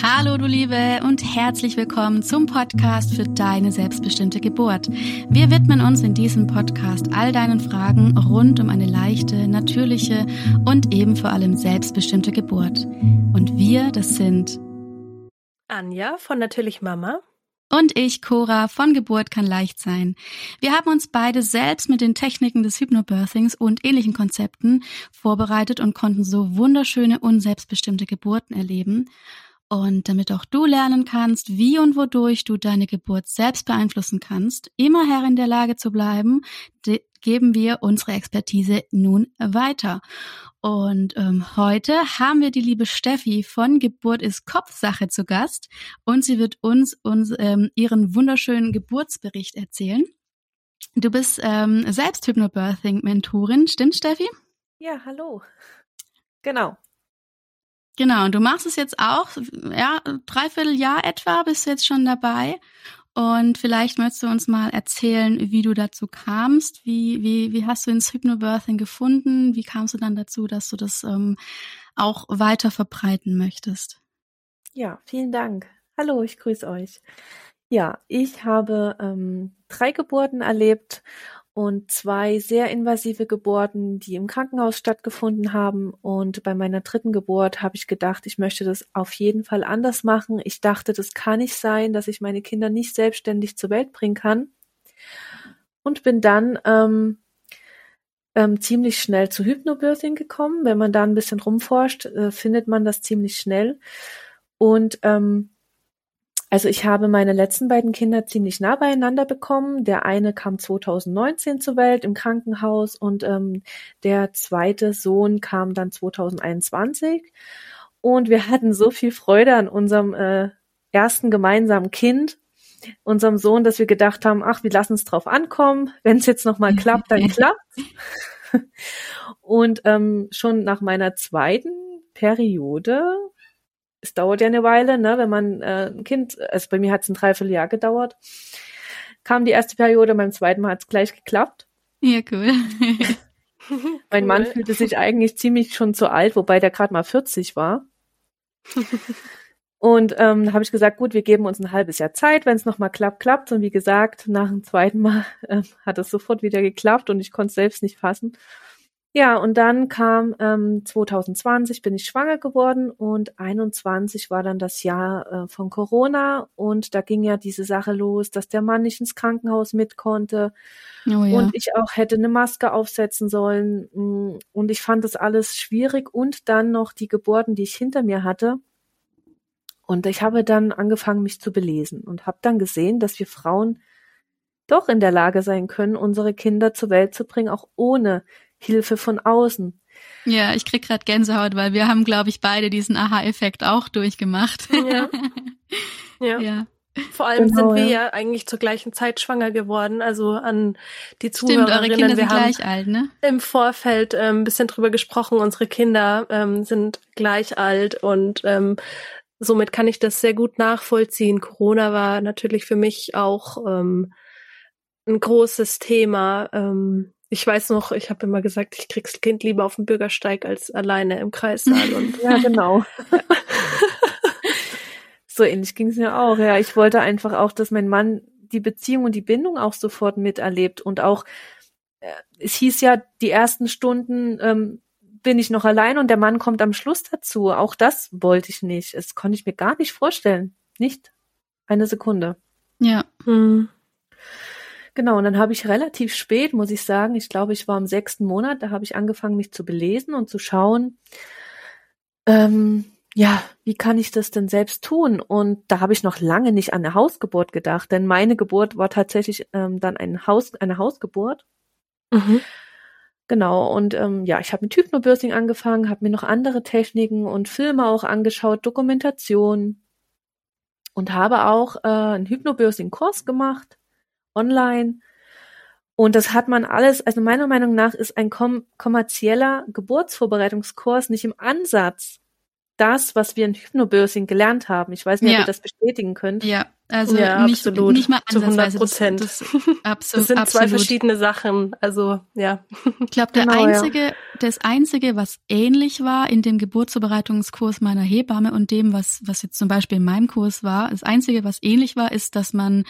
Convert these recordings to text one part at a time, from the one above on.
Hallo du Liebe und herzlich willkommen zum Podcast für deine selbstbestimmte Geburt. Wir widmen uns in diesem Podcast all deinen Fragen rund um eine leichte, natürliche und eben vor allem selbstbestimmte Geburt. Und wir, das sind Anja von Natürlich Mama und ich, Cora, von Geburt kann leicht sein. Wir haben uns beide selbst mit den Techniken des Hypnobirthings und ähnlichen Konzepten vorbereitet und konnten so wunderschöne und selbstbestimmte Geburten erleben. Und damit auch du lernen kannst, wie und wodurch du deine Geburt selbst beeinflussen kannst, immer Herr in der Lage zu bleiben, geben wir unsere Expertise nun weiter. Und ähm, heute haben wir die liebe Steffi von Geburt ist Kopfsache zu Gast und sie wird uns, uns ähm, ihren wunderschönen Geburtsbericht erzählen. Du bist ähm, selbst Hypnobirthing-Mentorin, stimmt Steffi? Ja, hallo. Genau. Genau, und du machst es jetzt auch, ja, dreiviertel Jahr etwa bist du jetzt schon dabei. Und vielleicht möchtest du uns mal erzählen, wie du dazu kamst. Wie, wie, wie hast du ins Hypnobirthing gefunden? Wie kamst du dann dazu, dass du das ähm, auch weiter verbreiten möchtest? Ja, vielen Dank. Hallo, ich grüße euch. Ja, ich habe ähm, drei Geburten erlebt und zwei sehr invasive Geburten, die im Krankenhaus stattgefunden haben. Und bei meiner dritten Geburt habe ich gedacht, ich möchte das auf jeden Fall anders machen. Ich dachte, das kann nicht sein, dass ich meine Kinder nicht selbstständig zur Welt bringen kann. Und bin dann ähm, ähm, ziemlich schnell zu Hypnobirthing gekommen. Wenn man da ein bisschen rumforscht, äh, findet man das ziemlich schnell. Und ähm, also ich habe meine letzten beiden Kinder ziemlich nah beieinander bekommen. Der eine kam 2019 zur Welt im Krankenhaus und ähm, der zweite Sohn kam dann 2021. Und wir hatten so viel Freude an unserem äh, ersten gemeinsamen Kind, unserem Sohn, dass wir gedacht haben, ach, wir lassen es drauf ankommen. Wenn es jetzt nochmal klappt, dann klappt. Und ähm, schon nach meiner zweiten Periode es dauert ja eine Weile, ne, wenn man äh, ein Kind, also bei mir hat es ein Dreivierteljahr gedauert, kam die erste Periode, beim zweiten Mal hat es gleich geklappt. Ja, cool. mein cool. Mann fühlte sich eigentlich ziemlich schon zu alt, wobei der gerade mal 40 war. Und ähm, da habe ich gesagt, gut, wir geben uns ein halbes Jahr Zeit, wenn es nochmal klappt, klappt. Und wie gesagt, nach dem zweiten Mal äh, hat es sofort wieder geklappt und ich konnte es selbst nicht fassen. Ja, und dann kam ähm, 2020 bin ich schwanger geworden und 21 war dann das Jahr äh, von Corona und da ging ja diese Sache los, dass der Mann nicht ins Krankenhaus mit konnte oh, ja. und ich auch hätte eine Maske aufsetzen sollen mm, und ich fand das alles schwierig und dann noch die Geburten, die ich hinter mir hatte. Und ich habe dann angefangen, mich zu belesen und habe dann gesehen, dass wir Frauen doch in der Lage sein können, unsere Kinder zur Welt zu bringen, auch ohne Hilfe von außen. Ja, ich krieg gerade Gänsehaut, weil wir haben, glaube ich, beide diesen Aha-Effekt auch durchgemacht. Ja. ja. ja. Vor allem genau, sind wir ja. ja. eigentlich zur gleichen Zeit schwanger geworden, also an die Zuhörerinnen. Stimmt, eure Kinder wir sind gleich alt, ne? Im Vorfeld ähm, ein bisschen drüber gesprochen. Unsere Kinder ähm, sind gleich alt und ähm, somit kann ich das sehr gut nachvollziehen. Corona war natürlich für mich auch ähm, ein großes Thema. Ähm, ich weiß noch, ich habe immer gesagt, ich krieg's Kind lieber auf dem Bürgersteig als alleine im Kreissaal. Und ja, genau. so ähnlich ging es mir auch. Ja, ich wollte einfach auch, dass mein Mann die Beziehung und die Bindung auch sofort miterlebt und auch äh, es hieß ja, die ersten Stunden ähm, bin ich noch allein und der Mann kommt am Schluss dazu. Auch das wollte ich nicht. Das konnte ich mir gar nicht vorstellen. Nicht eine Sekunde. Ja. Hm. Genau, und dann habe ich relativ spät, muss ich sagen, ich glaube, ich war im sechsten Monat, da habe ich angefangen, mich zu belesen und zu schauen, ähm, ja, wie kann ich das denn selbst tun? Und da habe ich noch lange nicht an eine Hausgeburt gedacht, denn meine Geburt war tatsächlich ähm, dann ein Haus, eine Hausgeburt. Mhm. Genau, und ähm, ja, ich habe mit Hypnobirthing angefangen, habe mir noch andere Techniken und Filme auch angeschaut, Dokumentation und habe auch äh, einen Hypnobirthing-Kurs gemacht online. Und das hat man alles, also meiner Meinung nach ist ein kom kommerzieller Geburtsvorbereitungskurs nicht im Ansatz das, was wir in Hypnobirthing gelernt haben. Ich weiß nicht, ja. ob ihr das bestätigen könnt. Ja, also ja, nicht, absolut. nicht mal zu 100 Prozent. Das, das, absolut, das sind absolut. zwei verschiedene Sachen. Also ja. Ich glaube, der genau, einzige, ja. das einzige, was ähnlich war in dem Geburtsvorbereitungskurs meiner Hebamme und dem, was was jetzt zum Beispiel in meinem Kurs war, das einzige, was ähnlich war, ist, dass man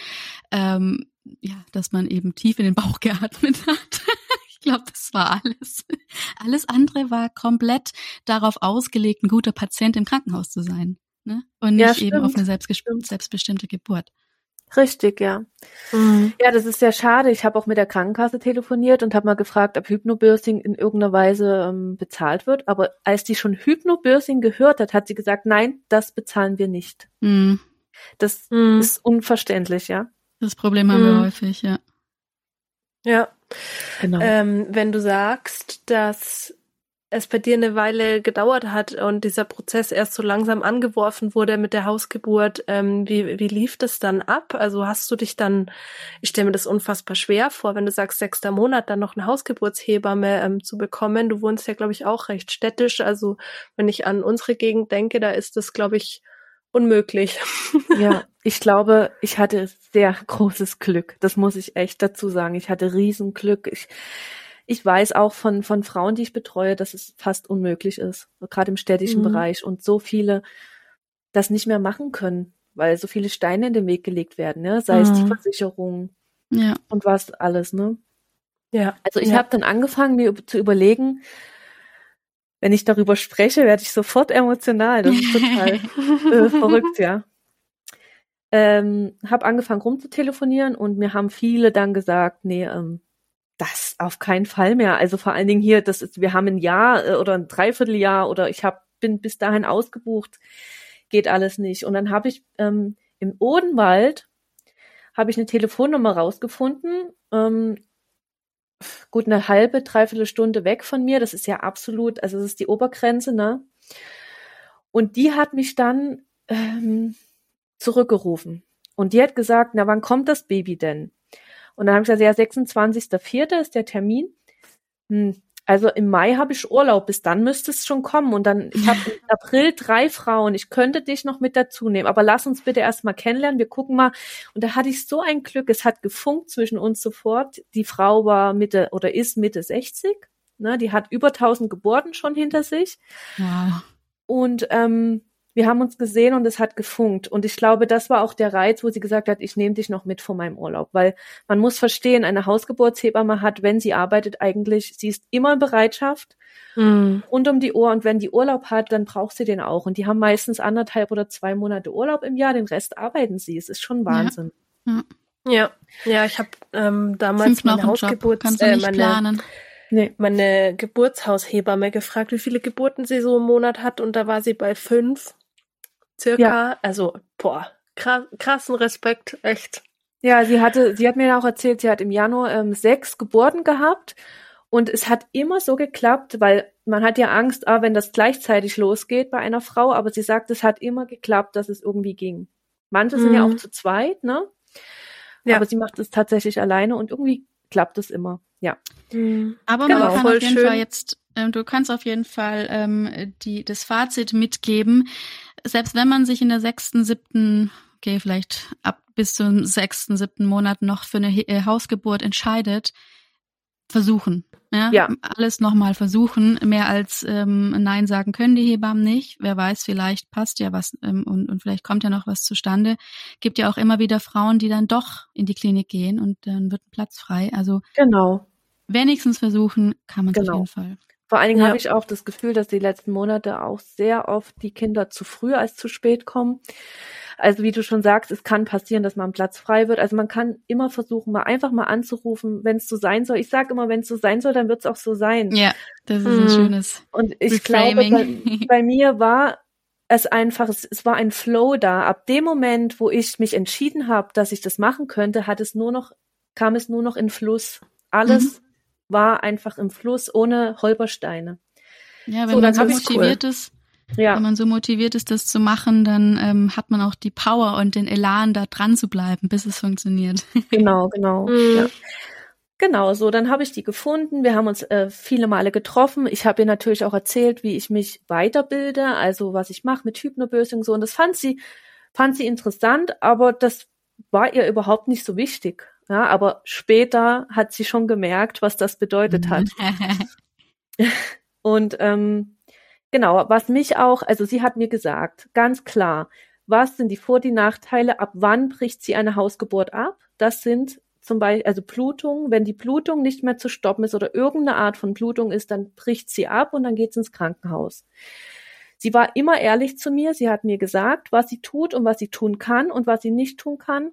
ähm, ja, dass man eben tief in den Bauch geatmet hat. ich glaube, das war alles. Alles andere war komplett darauf ausgelegt, ein guter Patient im Krankenhaus zu sein. Ne? Und nicht ja, eben auf eine selbstbestimmte Geburt. Richtig, ja. Mhm. Ja, das ist sehr schade. Ich habe auch mit der Krankenkasse telefoniert und habe mal gefragt, ob Hypnobirthing in irgendeiner Weise ähm, bezahlt wird. Aber als die schon Hypnobirthing gehört hat, hat sie gesagt, nein, das bezahlen wir nicht. Mhm. Das mhm. ist unverständlich, ja. Das Problem haben wir mhm. häufig, ja. Ja. Genau. Ähm, wenn du sagst, dass es bei dir eine Weile gedauert hat und dieser Prozess erst so langsam angeworfen wurde mit der Hausgeburt, ähm, wie, wie lief das dann ab? Also hast du dich dann, ich stelle mir das unfassbar schwer vor, wenn du sagst, sechster Monat, dann noch eine Hausgeburtshebamme ähm, zu bekommen. Du wohnst ja, glaube ich, auch recht städtisch. Also wenn ich an unsere Gegend denke, da ist das, glaube ich, unmöglich. Ja, ich glaube, ich hatte sehr großes Glück. Das muss ich echt dazu sagen. Ich hatte Riesenglück. Ich, ich weiß auch von, von Frauen, die ich betreue, dass es fast unmöglich ist, gerade im städtischen mhm. Bereich und so viele das nicht mehr machen können, weil so viele Steine in den Weg gelegt werden, ne? sei mhm. es die mhm. Versicherung ja. und was alles, ne? Ja. Also ich ja. habe dann angefangen, mir zu überlegen, wenn ich darüber spreche, werde ich sofort emotional. Das ist total äh, verrückt, ja. Ähm, habe angefangen rumzutelefonieren und mir haben viele dann gesagt, nee, ähm, das auf keinen Fall mehr. Also vor allen Dingen hier, das ist, wir haben ein Jahr äh, oder ein Dreivierteljahr oder ich hab, bin bis dahin ausgebucht, geht alles nicht. Und dann habe ich ähm, im Odenwald habe ich eine Telefonnummer rausgefunden, ähm, gut eine halbe, dreiviertel Stunde weg von mir. Das ist ja absolut, also das ist die Obergrenze, ne? Und die hat mich dann ähm, zurückgerufen. Und die hat gesagt, na, wann kommt das Baby denn? Und dann habe ich gesagt, ja, 26.04. ist der Termin. Hm, also im Mai habe ich Urlaub, bis dann müsste es schon kommen. Und dann, ich habe im April drei Frauen, ich könnte dich noch mit dazu nehmen, aber lass uns bitte erstmal kennenlernen, wir gucken mal. Und da hatte ich so ein Glück, es hat gefunkt zwischen uns sofort. Die Frau war Mitte oder ist Mitte 60, ne, die hat über 1000 Geburten schon hinter sich. Ja. Und ähm, wir haben uns gesehen und es hat gefunkt. Und ich glaube, das war auch der Reiz, wo sie gesagt hat, ich nehme dich noch mit von meinem Urlaub. Weil man muss verstehen, eine Hausgeburtshebamme hat, wenn sie arbeitet, eigentlich, sie ist immer in Bereitschaft mhm. rund um die Uhr. Und wenn die Urlaub hat, dann braucht sie den auch. Und die haben meistens anderthalb oder zwei Monate Urlaub im Jahr, den Rest arbeiten sie. Es ist schon Wahnsinn. Ja, ja, ja ich habe ähm, damals Fünf meine Hausgeburt, äh, meine, planen. Nee. meine Geburtshaushebamme gefragt, wie viele Geburten sie so im Monat hat und da war sie bei fünf circa. Ja. Also, boah, krassen Respekt, echt. Ja, sie hatte, sie hat mir auch erzählt, sie hat im Januar ähm, sechs Geburten gehabt und es hat immer so geklappt, weil man hat ja Angst, ah, wenn das gleichzeitig losgeht bei einer Frau, aber sie sagt, es hat immer geklappt, dass es irgendwie ging. Manche mhm. sind ja auch mhm. zu zweit, ne? Ja. Aber sie macht es tatsächlich alleine und irgendwie klappt es immer, ja. Mhm. Aber genau, man kann auf jeden schön. Fall jetzt, du kannst auf jeden Fall ähm, die, das Fazit mitgeben selbst wenn man sich in der sechsten, siebten, okay, vielleicht ab bis zum sechsten, siebten Monat noch für eine äh, Hausgeburt entscheidet, versuchen. Ja, ja. alles nochmal versuchen. Mehr als ähm, Nein sagen können die Hebammen nicht. Wer weiß, vielleicht passt ja was ähm, und, und vielleicht kommt ja noch was zustande. Gibt ja auch immer wieder Frauen, die dann doch in die Klinik gehen und dann wird ein Platz frei. Also genau. wenigstens versuchen kann man genau. auf jeden Fall. Vor allen Dingen ja. habe ich auch das Gefühl, dass die letzten Monate auch sehr oft die Kinder zu früh als zu spät kommen. Also wie du schon sagst, es kann passieren, dass mal ein Platz frei wird. Also man kann immer versuchen, mal einfach mal anzurufen, wenn es so sein soll. Ich sage immer, wenn es so sein soll, dann wird es auch so sein. Ja, das ist ein mhm. schönes. Und ich Reframing. glaube, bei, bei mir war es einfach, es, es war ein Flow da. Ab dem Moment, wo ich mich entschieden habe, dass ich das machen könnte, hat es nur noch, kam es nur noch in Fluss. Alles mhm war einfach im Fluss ohne Holpersteine. Ja, wenn so, man so motiviert cool. ist, ja. wenn man so motiviert ist, das zu machen, dann ähm, hat man auch die Power und den Elan, da dran zu bleiben, bis es funktioniert. Genau, genau. Mhm. Ja. Genau, so, dann habe ich die gefunden. Wir haben uns äh, viele Male getroffen. Ich habe ihr natürlich auch erzählt, wie ich mich weiterbilde, also was ich mache mit Hypnobirthing so. Und das fand sie, fand sie interessant, aber das war ihr überhaupt nicht so wichtig. Ja, aber später hat sie schon gemerkt, was das bedeutet hat. Und ähm, genau, was mich auch, also sie hat mir gesagt, ganz klar, was sind die Vor-, die Nachteile, ab wann bricht sie eine Hausgeburt ab? Das sind zum Beispiel, also Blutung, wenn die Blutung nicht mehr zu stoppen ist oder irgendeine Art von Blutung ist, dann bricht sie ab und dann geht es ins Krankenhaus. Sie war immer ehrlich zu mir. Sie hat mir gesagt, was sie tut und was sie tun kann und was sie nicht tun kann.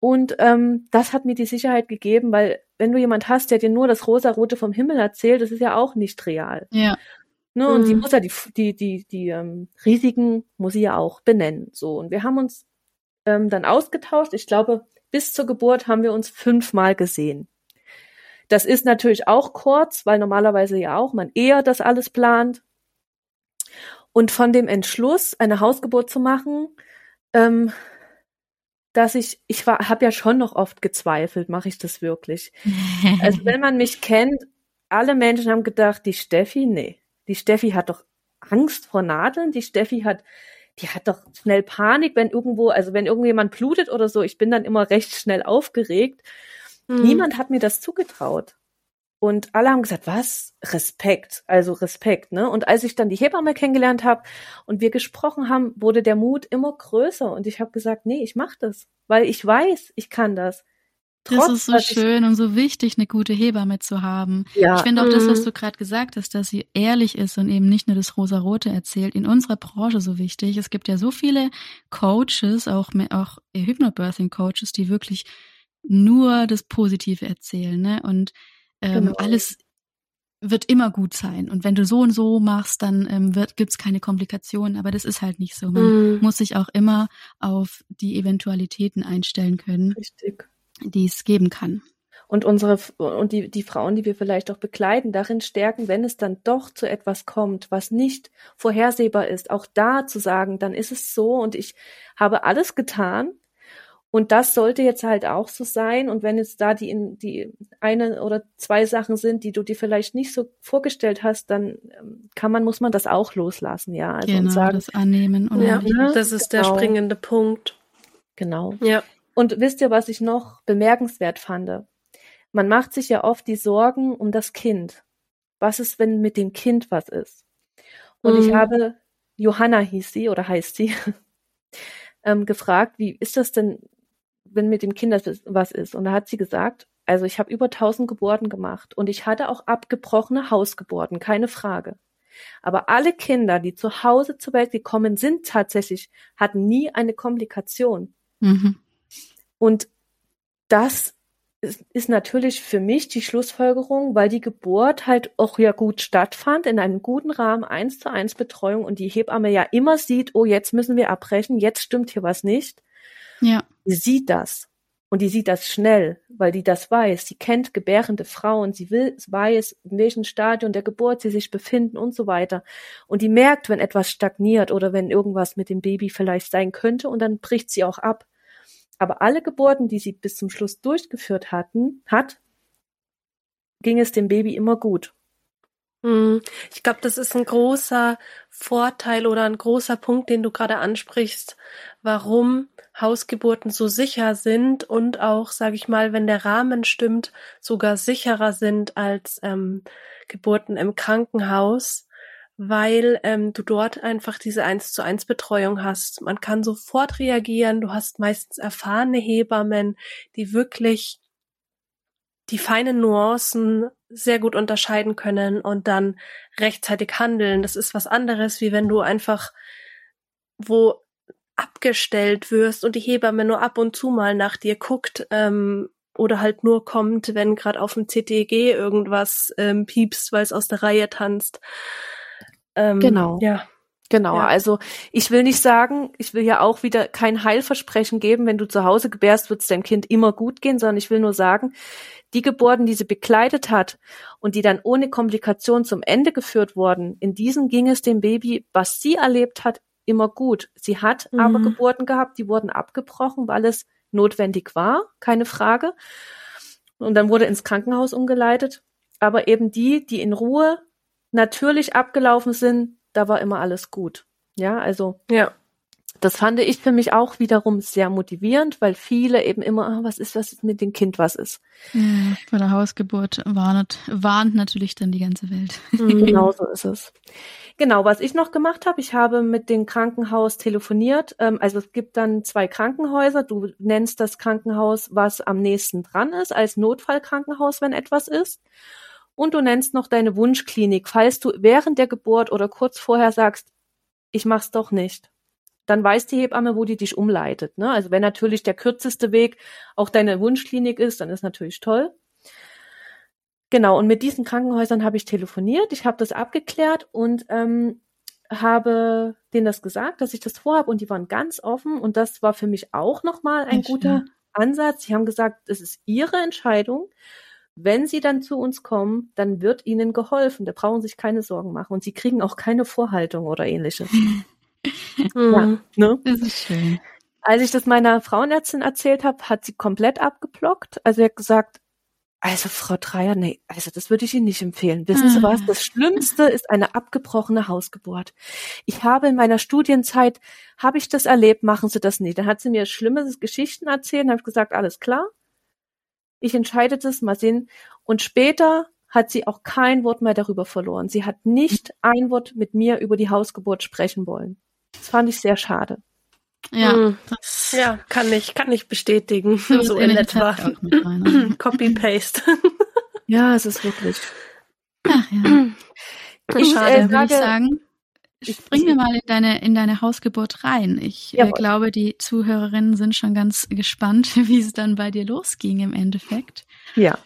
Und ähm, das hat mir die Sicherheit gegeben, weil wenn du jemand hast, der dir nur das Rosa-Rote vom Himmel erzählt, das ist ja auch nicht real. Ja. Ne, und mhm. sie muss ja die, die, die, die ähm, Risiken muss sie ja auch benennen. So. Und wir haben uns ähm, dann ausgetauscht. Ich glaube, bis zur Geburt haben wir uns fünfmal gesehen. Das ist natürlich auch kurz, weil normalerweise ja auch man eher das alles plant. Und von dem Entschluss, eine Hausgeburt zu machen, ähm, dass ich, ich war, habe ja schon noch oft gezweifelt, mache ich das wirklich? also wenn man mich kennt, alle Menschen haben gedacht, die Steffi, nee, die Steffi hat doch Angst vor Nadeln, die Steffi hat die hat doch schnell Panik, wenn irgendwo, also wenn irgendjemand blutet oder so, ich bin dann immer recht schnell aufgeregt. Mhm. Niemand hat mir das zugetraut. Und alle haben gesagt, was? Respekt, also Respekt, ne? Und als ich dann die Hebamme kennengelernt habe und wir gesprochen haben, wurde der Mut immer größer und ich habe gesagt, nee, ich mach das, weil ich weiß, ich kann das. Trotz, das ist so schön und so wichtig, eine gute Hebamme zu haben. Ja. Ich finde auch das, was mhm. du gerade gesagt hast, dass sie ehrlich ist und eben nicht nur das Rosa-Rote erzählt, in unserer Branche so wichtig. Es gibt ja so viele Coaches, auch, auch Hypnobirthing-Coaches, die wirklich nur das Positive erzählen, ne? Und ähm, genau. alles wird immer gut sein. Und wenn du so und so machst, dann ähm, wird, gibt's keine Komplikationen. Aber das ist halt nicht so. Man mm. muss sich auch immer auf die Eventualitäten einstellen können. Richtig die es geben kann. Und unsere und die, die Frauen, die wir vielleicht auch begleiten, darin stärken, wenn es dann doch zu etwas kommt, was nicht vorhersehbar ist, auch da zu sagen, dann ist es so und ich habe alles getan. Und das sollte jetzt halt auch so sein. Und wenn es da die, die eine oder zwei Sachen sind, die du dir vielleicht nicht so vorgestellt hast, dann ähm, kann man, muss man das auch loslassen, ja. Also genau, und sagen, das annehmen. Und ja, das ist genau. der springende Punkt. Genau. Ja. Und wisst ihr, was ich noch bemerkenswert fand? Man macht sich ja oft die Sorgen um das Kind. Was ist, wenn mit dem Kind was ist? Und mhm. ich habe, Johanna hieß sie oder heißt sie, ähm, gefragt, wie ist das denn, wenn mit dem Kind was ist? Und da hat sie gesagt, also ich habe über 1000 Geburten gemacht und ich hatte auch abgebrochene Hausgeburten, keine Frage. Aber alle Kinder, die zu Hause zur Welt gekommen sind, tatsächlich hatten nie eine Komplikation. Mhm. Und das ist, natürlich für mich die Schlussfolgerung, weil die Geburt halt auch ja gut stattfand, in einem guten Rahmen, eins zu eins Betreuung und die Hebamme ja immer sieht, oh, jetzt müssen wir abbrechen, jetzt stimmt hier was nicht. Ja. Die sieht das. Und die sieht das schnell, weil die das weiß. Sie kennt gebärende Frauen, sie will, weiß, in welchem Stadium der Geburt sie sich befinden und so weiter. Und die merkt, wenn etwas stagniert oder wenn irgendwas mit dem Baby vielleicht sein könnte und dann bricht sie auch ab. Aber alle Geburten, die sie bis zum Schluss durchgeführt hatten, hat, ging es dem Baby immer gut. Hm. Ich glaube, das ist ein großer Vorteil oder ein großer Punkt, den du gerade ansprichst, warum Hausgeburten so sicher sind und auch, sage ich mal, wenn der Rahmen stimmt, sogar sicherer sind als ähm, Geburten im Krankenhaus, weil ähm, du dort einfach diese eins zu eins Betreuung hast. Man kann sofort reagieren. Du hast meistens erfahrene Hebammen, die wirklich die feinen Nuancen sehr gut unterscheiden können und dann rechtzeitig handeln. Das ist was anderes, wie wenn du einfach wo abgestellt wirst und die Hebamme nur ab und zu mal nach dir guckt ähm, oder halt nur kommt, wenn gerade auf dem CTG irgendwas ähm, piepst, weil es aus der Reihe tanzt. Ähm, genau. Ja. Genau, ja. also ich will nicht sagen, ich will ja auch wieder kein Heilversprechen geben, wenn du zu Hause gebärst, wird es deinem Kind immer gut gehen, sondern ich will nur sagen, die Geburten, die sie begleitet hat und die dann ohne Komplikation zum Ende geführt wurden, in diesen ging es dem Baby, was sie erlebt hat, immer gut. Sie hat mhm. aber Geburten gehabt, die wurden abgebrochen, weil es notwendig war, keine Frage. Und dann wurde ins Krankenhaus umgeleitet. Aber eben die, die in Ruhe natürlich abgelaufen sind, da war immer alles gut. Ja, also. Ja. Das fand ich für mich auch wiederum sehr motivierend, weil viele eben immer, ah, was ist, was ist mit dem Kind, was ist. Bei der Hausgeburt warnt, warnt natürlich dann die ganze Welt. Genau so ist es. Genau, was ich noch gemacht habe, ich habe mit dem Krankenhaus telefoniert. Ähm, also es gibt dann zwei Krankenhäuser. Du nennst das Krankenhaus, was am nächsten dran ist, als Notfallkrankenhaus, wenn etwas ist. Und du nennst noch deine Wunschklinik, falls du während der Geburt oder kurz vorher sagst, ich mach's doch nicht dann weiß die Hebamme, wo die dich umleitet. Ne? Also wenn natürlich der kürzeste Weg auch deine Wunschklinik ist, dann ist natürlich toll. Genau, und mit diesen Krankenhäusern habe ich telefoniert, ich habe das abgeklärt und ähm, habe denen das gesagt, dass ich das vorhabe und die waren ganz offen und das war für mich auch nochmal ein guter Ansatz. Sie haben gesagt, es ist ihre Entscheidung. Wenn sie dann zu uns kommen, dann wird ihnen geholfen. Da brauchen sich keine Sorgen machen und sie kriegen auch keine Vorhaltung oder ähnliches. ja, ne? Das ist schön. Als ich das meiner Frauenärztin erzählt habe, hat sie komplett abgeblockt. Also sie hat gesagt, also Frau Dreier, nee, also das würde ich Ihnen nicht empfehlen. Wissen Sie was? Das Schlimmste ist eine abgebrochene Hausgeburt. Ich habe in meiner Studienzeit, habe ich das erlebt, machen Sie das nicht. Dann hat sie mir schlimme Geschichten erzählt, habe ich gesagt, alles klar. Ich entscheide das, mal sehen. Und später hat sie auch kein Wort mehr darüber verloren. Sie hat nicht ein Wort mit mir über die Hausgeburt sprechen wollen. Das fand ich sehr schade. Ja, hm. ja, kann ich, kann ich bestätigen. So in etwa. Copy paste. ja, es ist wirklich. Ach ja. Ich, Schade, äh, würde ich sagen. Springen wir mal in deine, in deine Hausgeburt rein. Ich äh, glaube, die Zuhörerinnen sind schon ganz gespannt, wie es dann bei dir losging im Endeffekt. Ja.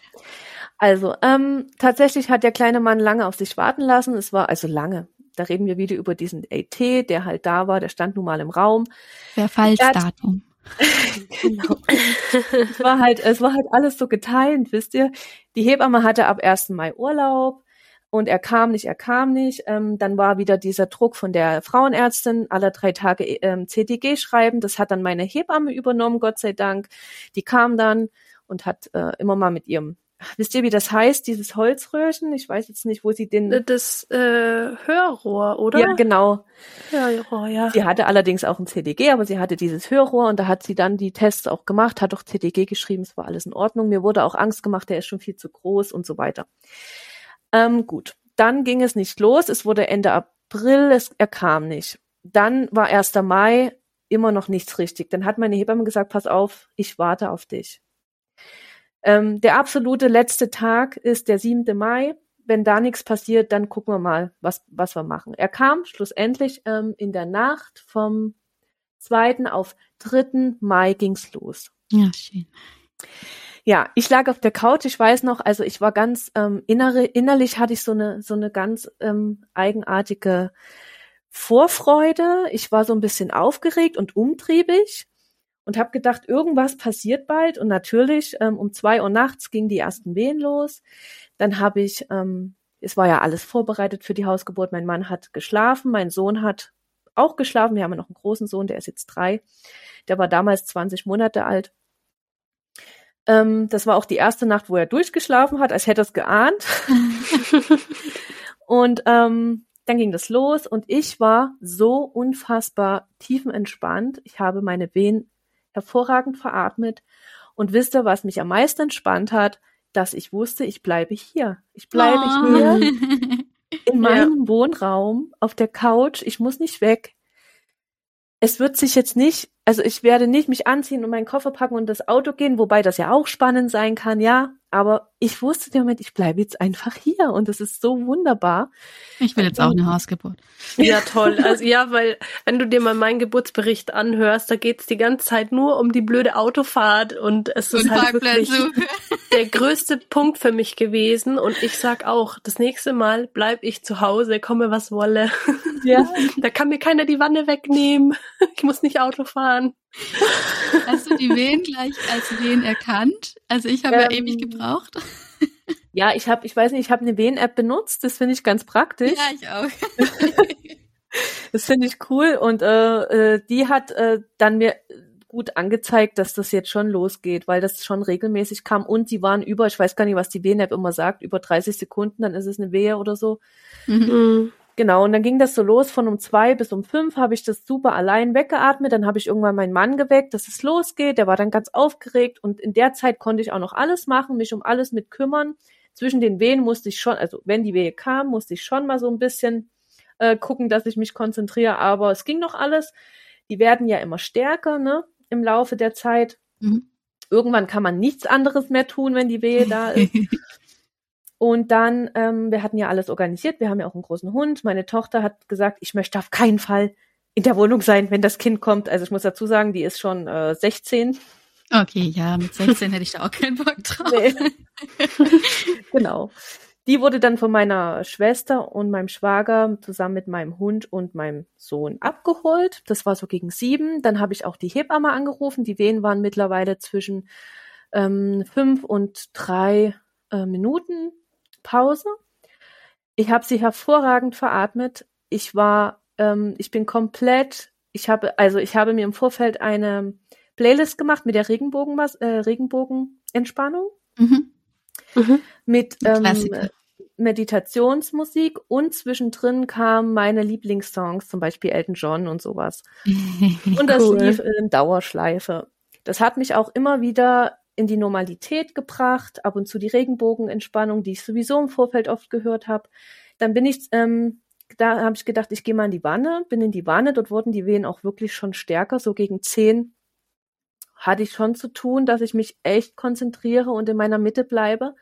Also, ähm, tatsächlich hat der kleine Mann lange auf sich warten lassen. Es war also lange da reden wir wieder über diesen AT, der halt da war, der stand nun mal im Raum. Verfallsdatum. genau. es war halt, es war halt alles so geteilt, wisst ihr. Die Hebamme hatte ab 1. Mai Urlaub und er kam nicht, er kam nicht. Ähm, dann war wieder dieser Druck von der Frauenärztin, alle drei Tage ähm, CTG schreiben. Das hat dann meine Hebamme übernommen, Gott sei Dank. Die kam dann und hat äh, immer mal mit ihrem wisst ihr, wie das heißt, dieses Holzröhrchen? Ich weiß jetzt nicht, wo sie den. Äh, das äh, Hörrohr, oder? Ja, genau. Hörrohr, ja. Sie hatte allerdings auch ein CDG, aber sie hatte dieses Hörrohr und da hat sie dann die Tests auch gemacht, hat auch CDG geschrieben, es war alles in Ordnung. Mir wurde auch Angst gemacht, der ist schon viel zu groß und so weiter. Ähm, gut, dann ging es nicht los. Es wurde Ende April, es, er kam nicht. Dann war 1. Mai, immer noch nichts richtig. Dann hat meine Hebamme gesagt, pass auf, ich warte auf dich. Ähm, der absolute letzte Tag ist der 7. Mai. Wenn da nichts passiert, dann gucken wir mal, was, was wir machen. Er kam schlussendlich ähm, in der Nacht vom 2. auf 3. Mai ging's los. Ja, schön. Ja, ich lag auf der Couch. Ich weiß noch, also ich war ganz ähm, innere, innerlich hatte ich so eine so eine ganz ähm, eigenartige Vorfreude. Ich war so ein bisschen aufgeregt und umtriebig und habe gedacht, irgendwas passiert bald. Und natürlich ähm, um zwei Uhr nachts gingen die ersten Wehen los. Dann habe ich, ähm, es war ja alles vorbereitet für die Hausgeburt. Mein Mann hat geschlafen, mein Sohn hat auch geschlafen. Wir haben ja noch einen großen Sohn, der ist jetzt drei. Der war damals 20 Monate alt. Ähm, das war auch die erste Nacht, wo er durchgeschlafen hat, als hätte er es geahnt. und ähm, dann ging das los und ich war so unfassbar tiefenentspannt. Ich habe meine Wehen hervorragend veratmet. Und wisst ihr, was mich am meisten entspannt hat? Dass ich wusste, ich bleibe hier. Ich bleibe oh. hier in meinem ja. Wohnraum auf der Couch. Ich muss nicht weg. Es wird sich jetzt nicht, also ich werde nicht mich anziehen und meinen Koffer packen und das Auto gehen, wobei das ja auch spannend sein kann, ja. Aber ich wusste im Moment, ich bleibe jetzt einfach hier und das ist so wunderbar. Ich will jetzt auch eine Hausgeburt. Ja, toll. Also ja, weil wenn du dir mal meinen Geburtsbericht anhörst, da geht's die ganze Zeit nur um die blöde Autofahrt und es ist und halt wirklich der größte Punkt für mich gewesen. Und ich sag auch, das nächste Mal bleib ich zu Hause, komme was wolle. Ja. da kann mir keiner die Wanne wegnehmen. Ich muss nicht Auto fahren. Hast du die Wehen gleich als Wehen erkannt? Also ich habe ähm, ja ewig gebraucht. Ja, ich habe, ich weiß nicht, ich habe eine Wehen-App benutzt. Das finde ich ganz praktisch. Ja, ich auch. das finde ich cool und äh, äh, die hat äh, dann mir gut angezeigt, dass das jetzt schon losgeht, weil das schon regelmäßig kam und sie waren über, ich weiß gar nicht, was die WNAP immer sagt, über 30 Sekunden, dann ist es eine Wehe oder so. Mhm. Genau, und dann ging das so los, von um zwei bis um fünf habe ich das super allein weggeatmet, dann habe ich irgendwann meinen Mann geweckt, dass es losgeht, der war dann ganz aufgeregt und in der Zeit konnte ich auch noch alles machen, mich um alles mit kümmern. Zwischen den Wehen musste ich schon, also wenn die Wehe kam, musste ich schon mal so ein bisschen äh, gucken, dass ich mich konzentriere, aber es ging noch alles. Die werden ja immer stärker, ne, im Laufe der Zeit. Mhm. Irgendwann kann man nichts anderes mehr tun, wenn die Wehe da ist. Und dann, ähm, wir hatten ja alles organisiert, wir haben ja auch einen großen Hund. Meine Tochter hat gesagt, ich möchte auf keinen Fall in der Wohnung sein, wenn das Kind kommt. Also ich muss dazu sagen, die ist schon äh, 16. Okay, ja, mit 16 hätte ich da auch keinen Bock drauf. Nee. genau. Die wurde dann von meiner Schwester und meinem Schwager zusammen mit meinem Hund und meinem Sohn abgeholt. Das war so gegen sieben. Dann habe ich auch die Hebamme angerufen. Die Wehen waren mittlerweile zwischen ähm, fünf und drei äh, Minuten Pause. Ich habe sie hervorragend veratmet. Ich war, ähm, ich bin komplett, ich habe, also ich habe mir im Vorfeld eine Playlist gemacht mit der Regenbogen, äh, Regenbogenentspannung. Mhm. Mhm. Mit ähm, Meditationsmusik und zwischendrin kamen meine Lieblingssongs, zum Beispiel Elton John und sowas. und das cool. lief in Dauerschleife. Das hat mich auch immer wieder in die Normalität gebracht, ab und zu die Regenbogenentspannung, die ich sowieso im Vorfeld oft gehört habe. Dann bin ich, ähm, da habe ich gedacht, ich gehe mal in die Wanne, bin in die Wanne, dort wurden die Wehen auch wirklich schon stärker, so gegen zehn hatte ich schon zu tun, dass ich mich echt konzentriere und in meiner Mitte bleibe.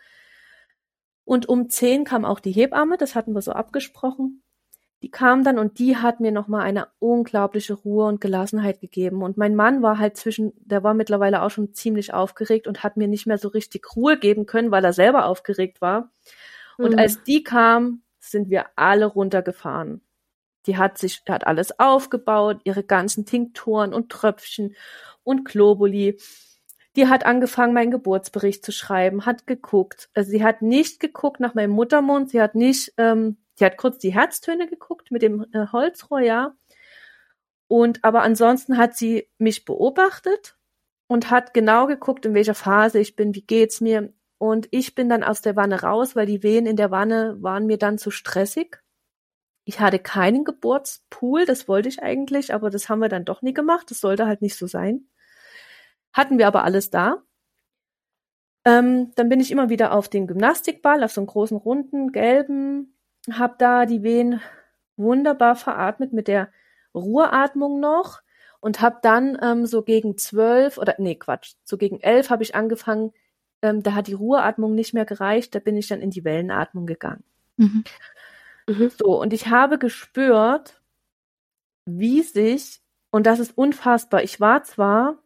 Und um zehn kam auch die Hebamme, das hatten wir so abgesprochen die kam dann und die hat mir nochmal eine unglaubliche Ruhe und Gelassenheit gegeben. Und mein Mann war halt zwischen, der war mittlerweile auch schon ziemlich aufgeregt und hat mir nicht mehr so richtig Ruhe geben können, weil er selber aufgeregt war. Und mhm. als die kam, sind wir alle runtergefahren. Die hat sich, hat alles aufgebaut, ihre ganzen Tinkturen und Tröpfchen und Globuli. Die hat angefangen, meinen Geburtsbericht zu schreiben, hat geguckt. Also sie hat nicht geguckt nach meinem Muttermund, sie hat nicht ähm, Sie hat kurz die Herztöne geguckt mit dem äh, Holzrohr, ja. Und aber ansonsten hat sie mich beobachtet und hat genau geguckt, in welcher Phase ich bin, wie geht's mir. Und ich bin dann aus der Wanne raus, weil die Wehen in der Wanne waren mir dann zu stressig. Ich hatte keinen Geburtspool, das wollte ich eigentlich, aber das haben wir dann doch nie gemacht. Das sollte halt nicht so sein. Hatten wir aber alles da. Ähm, dann bin ich immer wieder auf den Gymnastikball, auf so einen großen runden gelben habe da die Wehen wunderbar veratmet mit der Ruheatmung noch und habe dann ähm, so gegen zwölf oder nee Quatsch, so gegen elf habe ich angefangen. Ähm, da hat die Ruheatmung nicht mehr gereicht. Da bin ich dann in die Wellenatmung gegangen. Mhm. Mhm. So und ich habe gespürt, wie sich und das ist unfassbar. Ich war zwar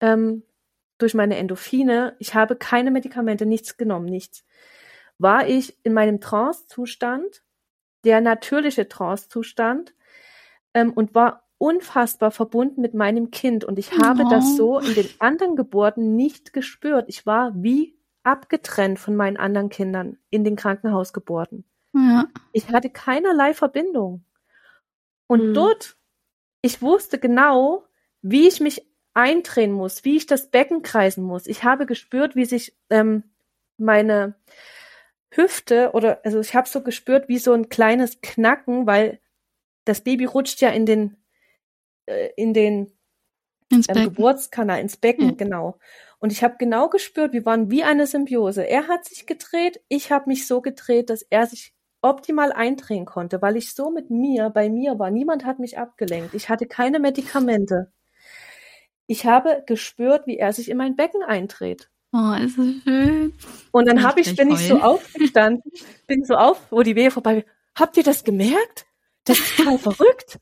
ähm, durch meine Endorphine, ich habe keine Medikamente, nichts genommen, nichts war ich in meinem Trance-Zustand, der natürliche Trance-Zustand, ähm, und war unfassbar verbunden mit meinem Kind. Und ich habe oh. das so in den anderen Geburten nicht gespürt. Ich war wie abgetrennt von meinen anderen Kindern in den Krankenhausgeburten. Ja. Ich hatte keinerlei Verbindung. Und mhm. dort, ich wusste genau, wie ich mich eindrehen muss, wie ich das Becken kreisen muss. Ich habe gespürt, wie sich ähm, meine Hüfte oder also ich habe so gespürt wie so ein kleines Knacken, weil das Baby rutscht ja in den äh, in den ins ähm, Geburtskanal, ins Becken, mhm. genau. Und ich habe genau gespürt, wir waren wie eine Symbiose. Er hat sich gedreht, ich habe mich so gedreht, dass er sich optimal eindrehen konnte, weil ich so mit mir, bei mir war. Niemand hat mich abgelenkt. Ich hatte keine Medikamente. Ich habe gespürt, wie er sich in mein Becken eindreht. Oh, ist das schön. Und dann habe ich, bin ich so aufgestanden, bin so auf, wo die Wehe vorbei. Habt ihr das gemerkt? Das ist total verrückt.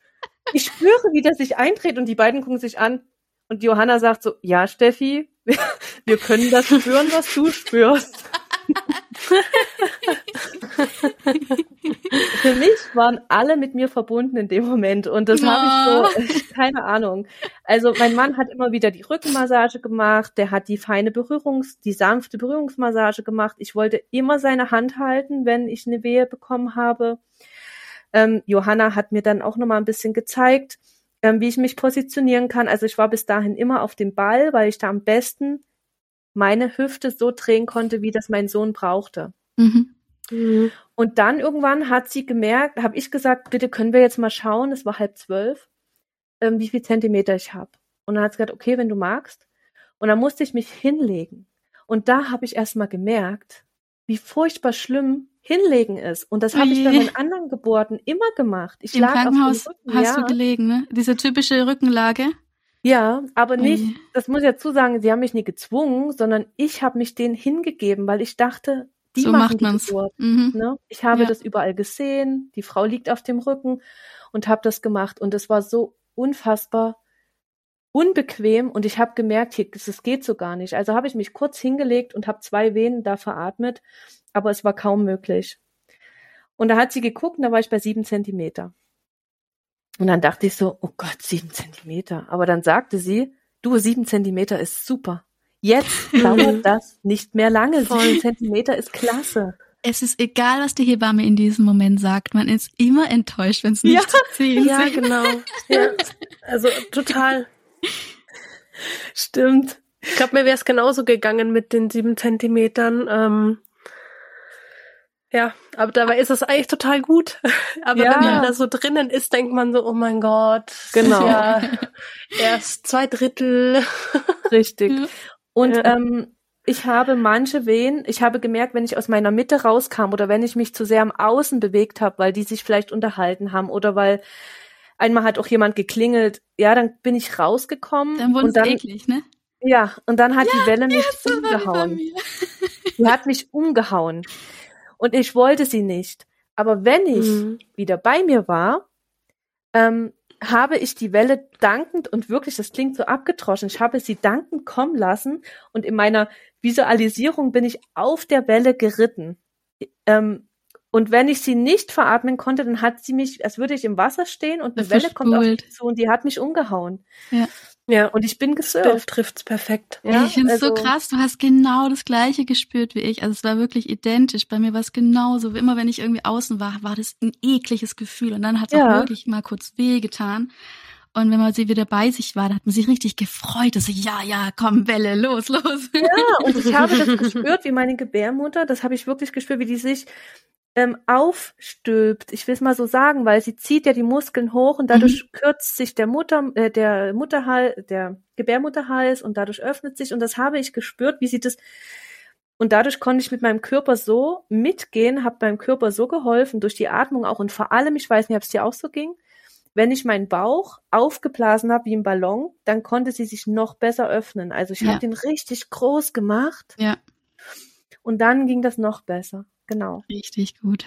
Ich spüre, wie das sich eindreht und die beiden gucken sich an. Und Johanna sagt so, ja, Steffi, wir, wir können das spüren, was du spürst. Für mich waren alle mit mir verbunden in dem Moment und das habe ich so, keine Ahnung. Also mein Mann hat immer wieder die Rückenmassage gemacht, der hat die feine Berührungs, die sanfte Berührungsmassage gemacht. Ich wollte immer seine Hand halten, wenn ich eine Wehe bekommen habe. Ähm, Johanna hat mir dann auch nochmal ein bisschen gezeigt, ähm, wie ich mich positionieren kann. Also ich war bis dahin immer auf dem Ball, weil ich da am besten meine Hüfte so drehen konnte, wie das mein Sohn brauchte. Mhm. Mhm. Und dann irgendwann hat sie gemerkt, habe ich gesagt, bitte können wir jetzt mal schauen, es war halb zwölf, ähm, wie viel Zentimeter ich habe. Und dann hat sie gesagt, okay, wenn du magst. Und dann musste ich mich hinlegen. Und da habe ich erst mal gemerkt, wie furchtbar schlimm hinlegen ist. Und das habe ich bei meinen anderen Geburten immer gemacht. Ich Im lag Krankenhaus auf dem Rücken, hast ja. du gelegen, ne? Diese typische Rückenlage. Ja, aber nicht, das muss ich dazu sagen, sie haben mich nie gezwungen, sondern ich habe mich denen hingegeben, weil ich dachte, die so machen die man's. Geburt. Mhm. Ne? Ich habe ja. das überall gesehen, die Frau liegt auf dem Rücken und habe das gemacht. Und es war so unfassbar unbequem und ich habe gemerkt, hier, das geht so gar nicht. Also habe ich mich kurz hingelegt und habe zwei Venen da veratmet, aber es war kaum möglich. Und da hat sie geguckt und da war ich bei sieben Zentimeter. Und dann dachte ich so, oh Gott, sieben Zentimeter. Aber dann sagte sie, du, sieben Zentimeter ist super. Jetzt dauert das nicht mehr lange. Sieben Zentimeter ist klasse. Es ist egal, was die Hebamme in diesem Moment sagt. Man ist immer enttäuscht, wenn es nicht ja. zu ziehen Ja, genau. Ja. Also total. Stimmt. Ich glaube, mir wäre es genauso gegangen mit den sieben Zentimetern. Ähm, ja, aber dabei ist es eigentlich total gut. Aber ja. wenn man da so drinnen ist, denkt man so, oh mein Gott, genau. ja erst zwei Drittel. Richtig. Und ja. ähm, ich habe manche Wehen, ich habe gemerkt, wenn ich aus meiner Mitte rauskam oder wenn ich mich zu sehr am Außen bewegt habe, weil die sich vielleicht unterhalten haben oder weil Einmal hat auch jemand geklingelt. Ja, dann bin ich rausgekommen. Dann wurde es eklig, ne? Ja, und dann hat ja, die Welle mich umgehauen. Die hat mich umgehauen. Und ich wollte sie nicht. Aber wenn ich mhm. wieder bei mir war, ähm, habe ich die Welle dankend und wirklich, das klingt so abgetroschen, ich habe sie dankend kommen lassen und in meiner Visualisierung bin ich auf der Welle geritten. Ähm, und wenn ich sie nicht veratmen konnte, dann hat sie mich, als würde ich im Wasser stehen und eine Welle kommt auf mich zu und die hat mich umgehauen. Ja. Ja, und ich bin gesurft. trifft's perfekt. Ja, ich finde es also, so krass. Du hast genau das Gleiche gespürt wie ich. Also es war wirklich identisch. Bei mir war es genauso. Immer wenn ich irgendwie außen war, war das ein ekliges Gefühl. Und dann hat es ja. auch wirklich mal kurz weh getan. Und wenn man sie wieder bei sich war, dann hat man sich richtig gefreut. Also ja, ja, komm, Welle, los, los. Ja, und ich habe das gespürt, wie meine Gebärmutter, das habe ich wirklich gespürt, wie die sich ähm, aufstülpt. Ich will es mal so sagen, weil sie zieht ja die Muskeln hoch und dadurch mhm. kürzt sich der Mutter, äh, der Mutterhals, der Gebärmutterhals und dadurch öffnet sich und das habe ich gespürt, wie sie das und dadurch konnte ich mit meinem Körper so mitgehen, habe meinem Körper so geholfen durch die Atmung auch und vor allem, ich weiß nicht, ob es dir auch so ging, wenn ich meinen Bauch aufgeblasen habe wie ein Ballon, dann konnte sie sich noch besser öffnen. Also ich ja. habe den richtig groß gemacht. Ja. Und dann ging das noch besser. Genau. Richtig gut.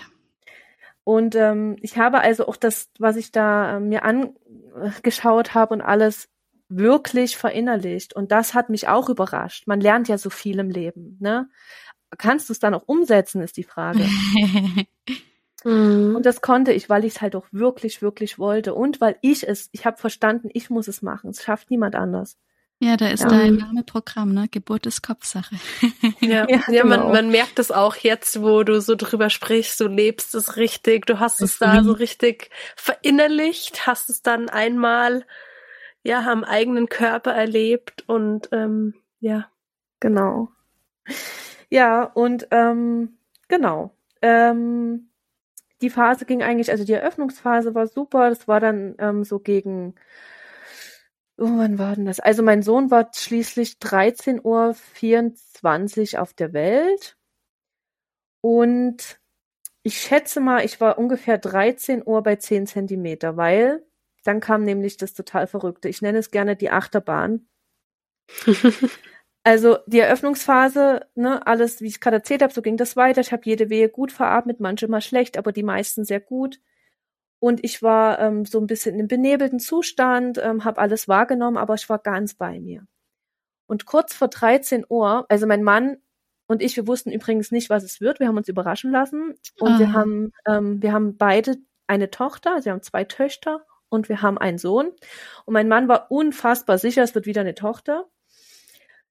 Und ähm, ich habe also auch das, was ich da äh, mir angeschaut habe und alles wirklich verinnerlicht. Und das hat mich auch überrascht. Man lernt ja so viel im Leben. Ne? Kannst du es dann auch umsetzen, ist die Frage. Mhm. Und das konnte ich, weil ich es halt auch wirklich, wirklich wollte. Und weil ich es, ich habe verstanden, ich muss es machen. Es schafft niemand anders. Ja, da ist ja. dein Name Programm, ne? Geburt ist Kopfsache. Ja, ja, ja man, genau. man merkt es auch jetzt, wo du so drüber sprichst, du lebst es richtig, du hast es da so richtig verinnerlicht, hast es dann einmal ja am eigenen Körper erlebt und ähm, ja. Genau. Ja, und ähm, genau. Ähm, die Phase ging eigentlich, also die Eröffnungsphase war super, das war dann ähm, so gegen Oh, wann war denn das? Also mein Sohn war schließlich 13.24 Uhr auf der Welt. Und ich schätze mal, ich war ungefähr 13 Uhr bei 10 Zentimeter, weil dann kam nämlich das total Verrückte. Ich nenne es gerne die Achterbahn. also die Eröffnungsphase, ne, alles, wie ich gerade erzählt habe, so ging das weiter. Ich habe jede Wehe gut veratmet, manche mal schlecht, aber die meisten sehr gut. Und ich war ähm, so ein bisschen im benebelten Zustand, ähm, habe alles wahrgenommen, aber ich war ganz bei mir. Und kurz vor 13 Uhr, also mein Mann und ich, wir wussten übrigens nicht, was es wird. Wir haben uns überraschen lassen und ah. wir haben, ähm, wir haben beide eine Tochter, also wir haben zwei Töchter und wir haben einen Sohn. Und mein Mann war unfassbar sicher, es wird wieder eine Tochter.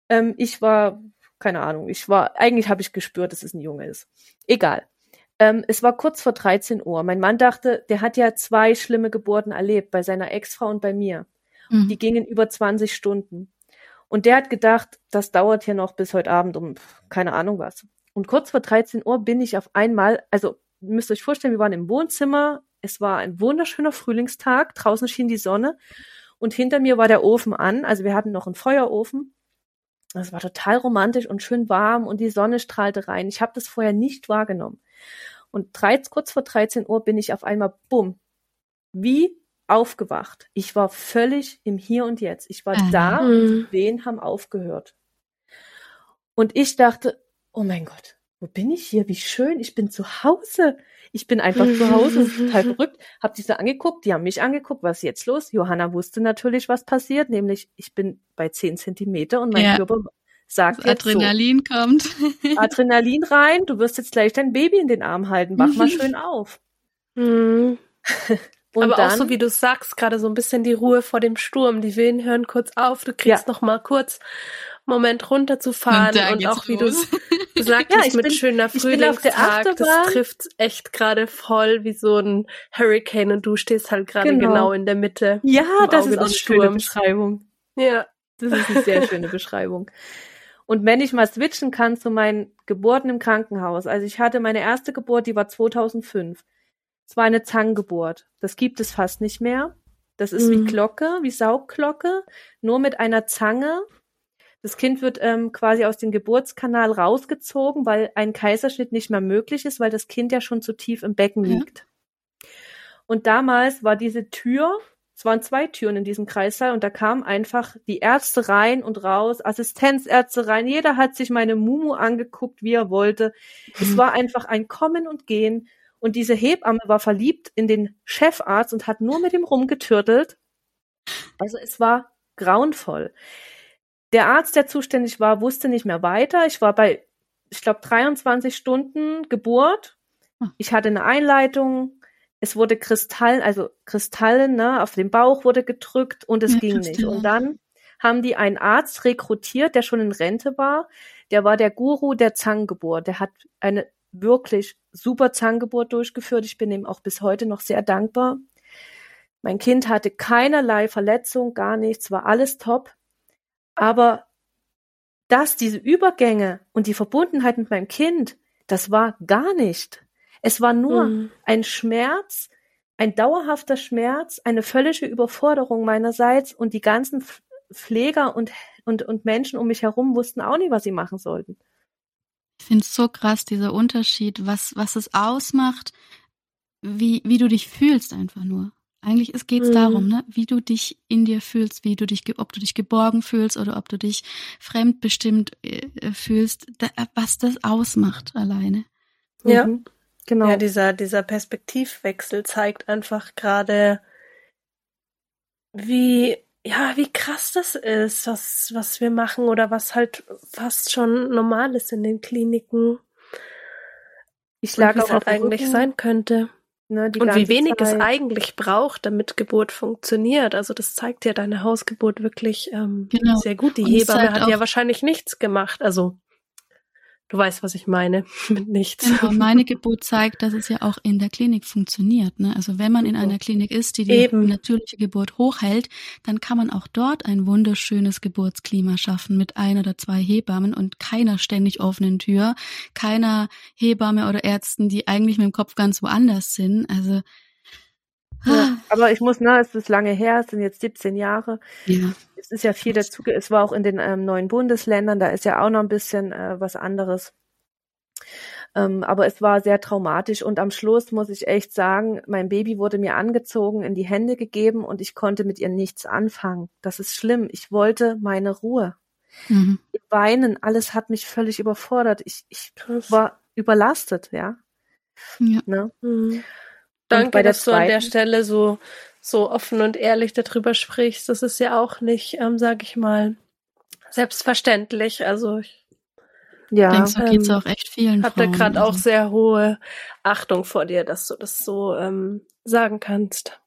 Ähm, ich war, keine Ahnung, ich war, eigentlich habe ich gespürt, dass es ein Junge ist. Egal. Ähm, es war kurz vor 13 Uhr. Mein Mann dachte, der hat ja zwei schlimme Geburten erlebt, bei seiner Ex-Frau und bei mir. Mhm. Die gingen über 20 Stunden. Und der hat gedacht, das dauert hier noch bis heute Abend um keine Ahnung was. Und kurz vor 13 Uhr bin ich auf einmal, also müsst ihr euch vorstellen, wir waren im Wohnzimmer. Es war ein wunderschöner Frühlingstag. Draußen schien die Sonne. Und hinter mir war der Ofen an. Also wir hatten noch einen Feuerofen. Es war total romantisch und schön warm und die Sonne strahlte rein. Ich habe das vorher nicht wahrgenommen. Und 13, kurz vor 13 Uhr bin ich auf einmal, bumm, wie aufgewacht. Ich war völlig im Hier und Jetzt. Ich war mhm. da und die. Wehen haben aufgehört. Und ich dachte, oh mein Gott, wo bin ich hier? Wie schön, ich bin zu Hause. Ich bin einfach zu Hause, total verrückt. Hab die so angeguckt, die haben mich angeguckt, was ist jetzt los? Johanna wusste natürlich, was passiert, nämlich ich bin bei zehn Zentimeter und mein ja. Körper sagt das Adrenalin so, kommt. Adrenalin rein, du wirst jetzt gleich dein Baby in den Arm halten, wach mal schön auf. Mhm. Aber dann, auch so wie du sagst, gerade so ein bisschen die Ruhe vor dem Sturm. Die Wehen hören kurz auf, du kriegst ja. noch mal kurz Moment runterzufahren und, und auch wie du gesagt ja, hast mit bin, schöner Frühlingstag, das trifft echt gerade voll wie so ein Hurricane und du stehst halt gerade genau. genau. in der Mitte. Ja, das ist eine schöne Beschreibung. Ja, das ist eine sehr schöne Beschreibung. Und wenn ich mal switchen kann zu meinen Geburten im Krankenhaus. Also ich hatte meine erste Geburt, die war 2005. Es war eine Zangengeburt. Das gibt es fast nicht mehr. Das ist mhm. wie Glocke, wie Saugglocke, nur mit einer Zange das Kind wird ähm, quasi aus dem Geburtskanal rausgezogen, weil ein Kaiserschnitt nicht mehr möglich ist, weil das Kind ja schon zu tief im Becken liegt. Und damals war diese Tür, es waren zwei Türen in diesem Kreissaal und da kamen einfach die Ärzte rein und raus, Assistenzärzte rein. Jeder hat sich meine Mumu angeguckt, wie er wollte. Mhm. Es war einfach ein Kommen und Gehen. Und diese Hebamme war verliebt in den Chefarzt und hat nur mit ihm rumgetürtelt. Also es war grauenvoll. Der Arzt, der zuständig war, wusste nicht mehr weiter. Ich war bei, ich glaube, 23 Stunden Geburt. Hm. Ich hatte eine Einleitung. Es wurde Kristall, also Kristallen, ne, auf den Bauch wurde gedrückt und es ja, ging nicht. Und dann haben die einen Arzt rekrutiert, der schon in Rente war. Der war der Guru der Zangengeburt. Der hat eine wirklich super Zangengeburt durchgeführt. Ich bin ihm auch bis heute noch sehr dankbar. Mein Kind hatte keinerlei Verletzung, gar nichts, war alles top. Aber das, diese Übergänge und die Verbundenheit mit meinem Kind, das war gar nicht. Es war nur mhm. ein Schmerz, ein dauerhafter Schmerz, eine völlige Überforderung meinerseits und die ganzen Pfleger und, und, und Menschen um mich herum wussten auch nicht, was sie machen sollten. Ich finde es so krass, dieser Unterschied, was, was es ausmacht, wie, wie du dich fühlst einfach nur. Eigentlich geht es mhm. darum, ne, wie du dich in dir fühlst, wie du dich, ob du dich geborgen fühlst oder ob du dich fremdbestimmt äh, fühlst, da, was das ausmacht alleine. Ja, mhm. Genau. Ja, dieser, dieser Perspektivwechsel zeigt einfach gerade, wie, ja, wie krass das ist, was, was wir machen oder was halt fast schon normal ist in den Kliniken. Ich lag auch halt eigentlich sein könnte. Ne, und wie wenig Zeit. es eigentlich braucht, damit Geburt funktioniert. Also das zeigt ja deine Hausgeburt wirklich ähm, genau. sehr gut. Die und Hebamme hat ja wahrscheinlich nichts gemacht. Also Du weißt, was ich meine mit nichts. Genau, meine Geburt zeigt, dass es ja auch in der Klinik funktioniert. Ne? Also wenn man in einer Klinik ist, die die Eben. natürliche Geburt hochhält, dann kann man auch dort ein wunderschönes Geburtsklima schaffen mit ein oder zwei Hebammen und keiner ständig offenen Tür, keiner Hebamme oder Ärzten, die eigentlich mit dem Kopf ganz woanders sind. Also ja, ah. aber ich muss, ne, es ist lange her, es sind jetzt 17 Jahre. Ja. Es ist ja viel dazu, es war auch in den ähm, neuen Bundesländern, da ist ja auch noch ein bisschen äh, was anderes. Ähm, aber es war sehr traumatisch und am Schluss muss ich echt sagen, mein Baby wurde mir angezogen, in die Hände gegeben und ich konnte mit ihr nichts anfangen. Das ist schlimm. Ich wollte meine Ruhe. Mhm. Weinen, alles hat mich völlig überfordert. Ich, ich war überlastet, ja. ja. Ne? Mhm. Danke, dass du an der Stelle so, so offen und ehrlich darüber sprichst. Das ist ja auch nicht, ähm, sag ich mal, selbstverständlich. Also ich ja, denke, so geht's ähm, auch echt vielen Hab da gerade auch sehr hohe Achtung vor dir, dass du das so ähm, sagen kannst.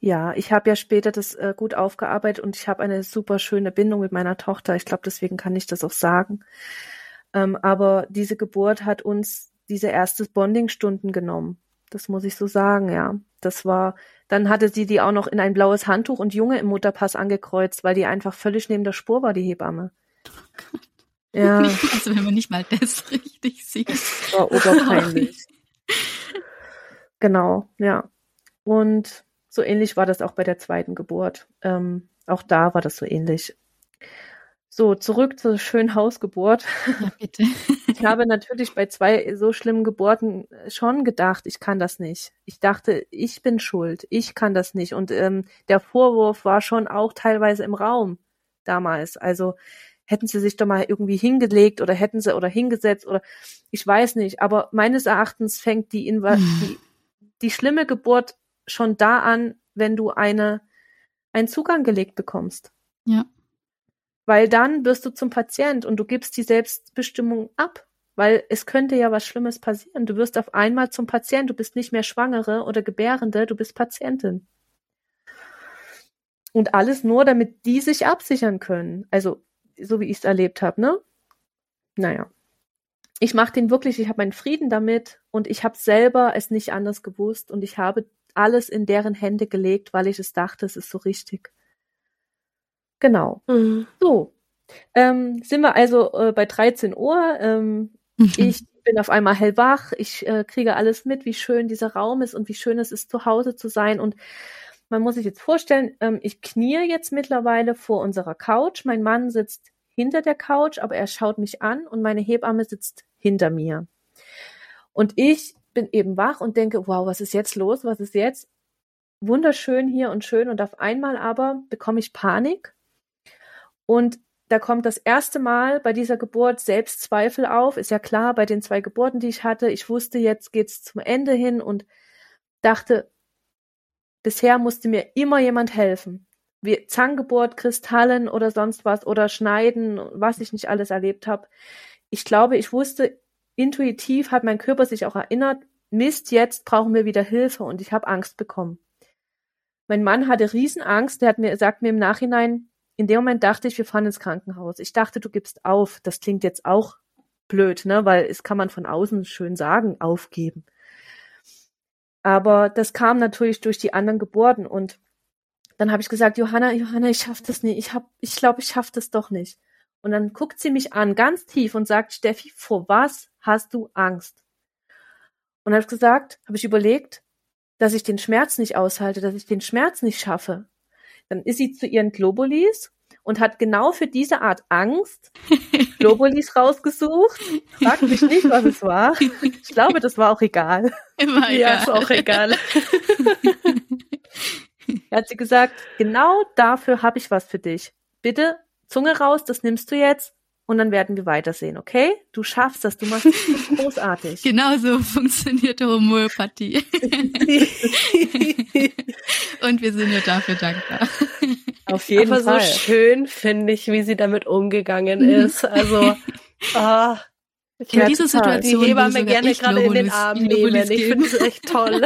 Ja, ich habe ja später das äh, gut aufgearbeitet und ich habe eine super schöne Bindung mit meiner Tochter. Ich glaube, deswegen kann ich das auch sagen. Ähm, aber diese Geburt hat uns diese erste Bonding-Stunden genommen. Das muss ich so sagen, ja. Das war, dann hatte sie die auch noch in ein blaues Handtuch und Junge im Mutterpass angekreuzt, weil die einfach völlig neben der Spur war, die Hebamme. Oh ja. Also wenn man nicht mal das richtig sieht. Das war oberpeinlich. genau, ja. Und so ähnlich war das auch bei der zweiten Geburt. Ähm, auch da war das so ähnlich. So, zurück zur schönen Hausgeburt. Ja, bitte. Ich habe natürlich bei zwei so schlimmen Geburten schon gedacht, ich kann das nicht. Ich dachte, ich bin schuld, ich kann das nicht. Und ähm, der Vorwurf war schon auch teilweise im Raum damals. Also hätten sie sich doch mal irgendwie hingelegt oder hätten sie oder hingesetzt oder ich weiß nicht. Aber meines Erachtens fängt die, Inva hm. die, die schlimme Geburt schon da an, wenn du eine, einen Zugang gelegt bekommst. Ja. Weil dann wirst du zum Patient und du gibst die Selbstbestimmung ab. Weil es könnte ja was Schlimmes passieren. Du wirst auf einmal zum Patient. Du bist nicht mehr Schwangere oder Gebärende, du bist Patientin. Und alles nur, damit die sich absichern können. Also, so wie ich es erlebt habe, ne? Naja. Ich mache den wirklich, ich habe meinen Frieden damit und ich habe selber es nicht anders gewusst und ich habe alles in deren Hände gelegt, weil ich es dachte, es ist so richtig. Genau. Mhm. So. Ähm, sind wir also äh, bei 13 Uhr. Ähm, mhm. Ich bin auf einmal hellwach. Ich äh, kriege alles mit, wie schön dieser Raum ist und wie schön es ist, zu Hause zu sein. Und man muss sich jetzt vorstellen, ähm, ich kniee jetzt mittlerweile vor unserer Couch. Mein Mann sitzt hinter der Couch, aber er schaut mich an und meine Hebamme sitzt hinter mir. Und ich bin eben wach und denke, wow, was ist jetzt los? Was ist jetzt? Wunderschön hier und schön. Und auf einmal aber bekomme ich Panik und da kommt das erste Mal bei dieser Geburt Selbstzweifel auf. Ist ja klar, bei den zwei Geburten, die ich hatte, ich wusste, jetzt geht's zum Ende hin und dachte, bisher musste mir immer jemand helfen. Wie Zahngeburt, Kristallen oder sonst was oder Schneiden, was ich nicht alles erlebt habe. Ich glaube, ich wusste, intuitiv hat mein Körper sich auch erinnert, Mist, jetzt brauchen wir wieder Hilfe und ich habe Angst bekommen. Mein Mann hatte Riesenangst, der hat mir, sagt mir im Nachhinein, in dem Moment dachte ich, wir fahren ins Krankenhaus. Ich dachte, du gibst auf. Das klingt jetzt auch blöd, ne? Weil es kann man von außen schön sagen, aufgeben. Aber das kam natürlich durch die anderen Geburten und dann habe ich gesagt, Johanna, Johanna, ich schaff das nicht. Ich hab, ich glaube, ich schaff das doch nicht. Und dann guckt sie mich an, ganz tief und sagt, Steffi, vor was hast du Angst? Und habe ich gesagt, habe ich überlegt, dass ich den Schmerz nicht aushalte, dass ich den Schmerz nicht schaffe. Dann ist sie zu ihren Globulis und hat genau für diese Art Angst Globulis rausgesucht. Frag mich nicht, was es war. Ich glaube, das war auch egal. Immer egal. Ja, ist auch egal. da hat sie gesagt, genau dafür habe ich was für dich. Bitte Zunge raus, das nimmst du jetzt und dann werden wir weitersehen, okay? Du schaffst das, du machst das großartig. Genau so funktioniert Homöopathie. und wir sind ihr dafür dankbar. Auf jeden Aber Fall. so schön finde ich, wie sie damit umgegangen ist. Also, ah. Ich in dieser Situation die Hebamme gerne gerade in den Arm nehmen. Ich finde es echt toll.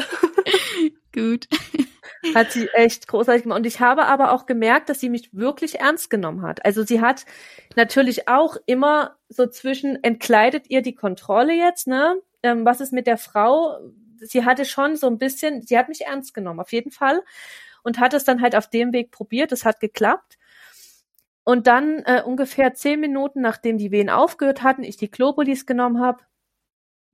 Gut. Hat sie echt großartig gemacht. Und ich habe aber auch gemerkt, dass sie mich wirklich ernst genommen hat. Also sie hat natürlich auch immer so zwischen, entkleidet ihr die Kontrolle jetzt, ne? Ähm, was ist mit der Frau? Sie hatte schon so ein bisschen, sie hat mich ernst genommen, auf jeden Fall. Und hat es dann halt auf dem Weg probiert. Es hat geklappt. Und dann äh, ungefähr zehn Minuten, nachdem die Wehen aufgehört hatten, ich die Globulis genommen habe,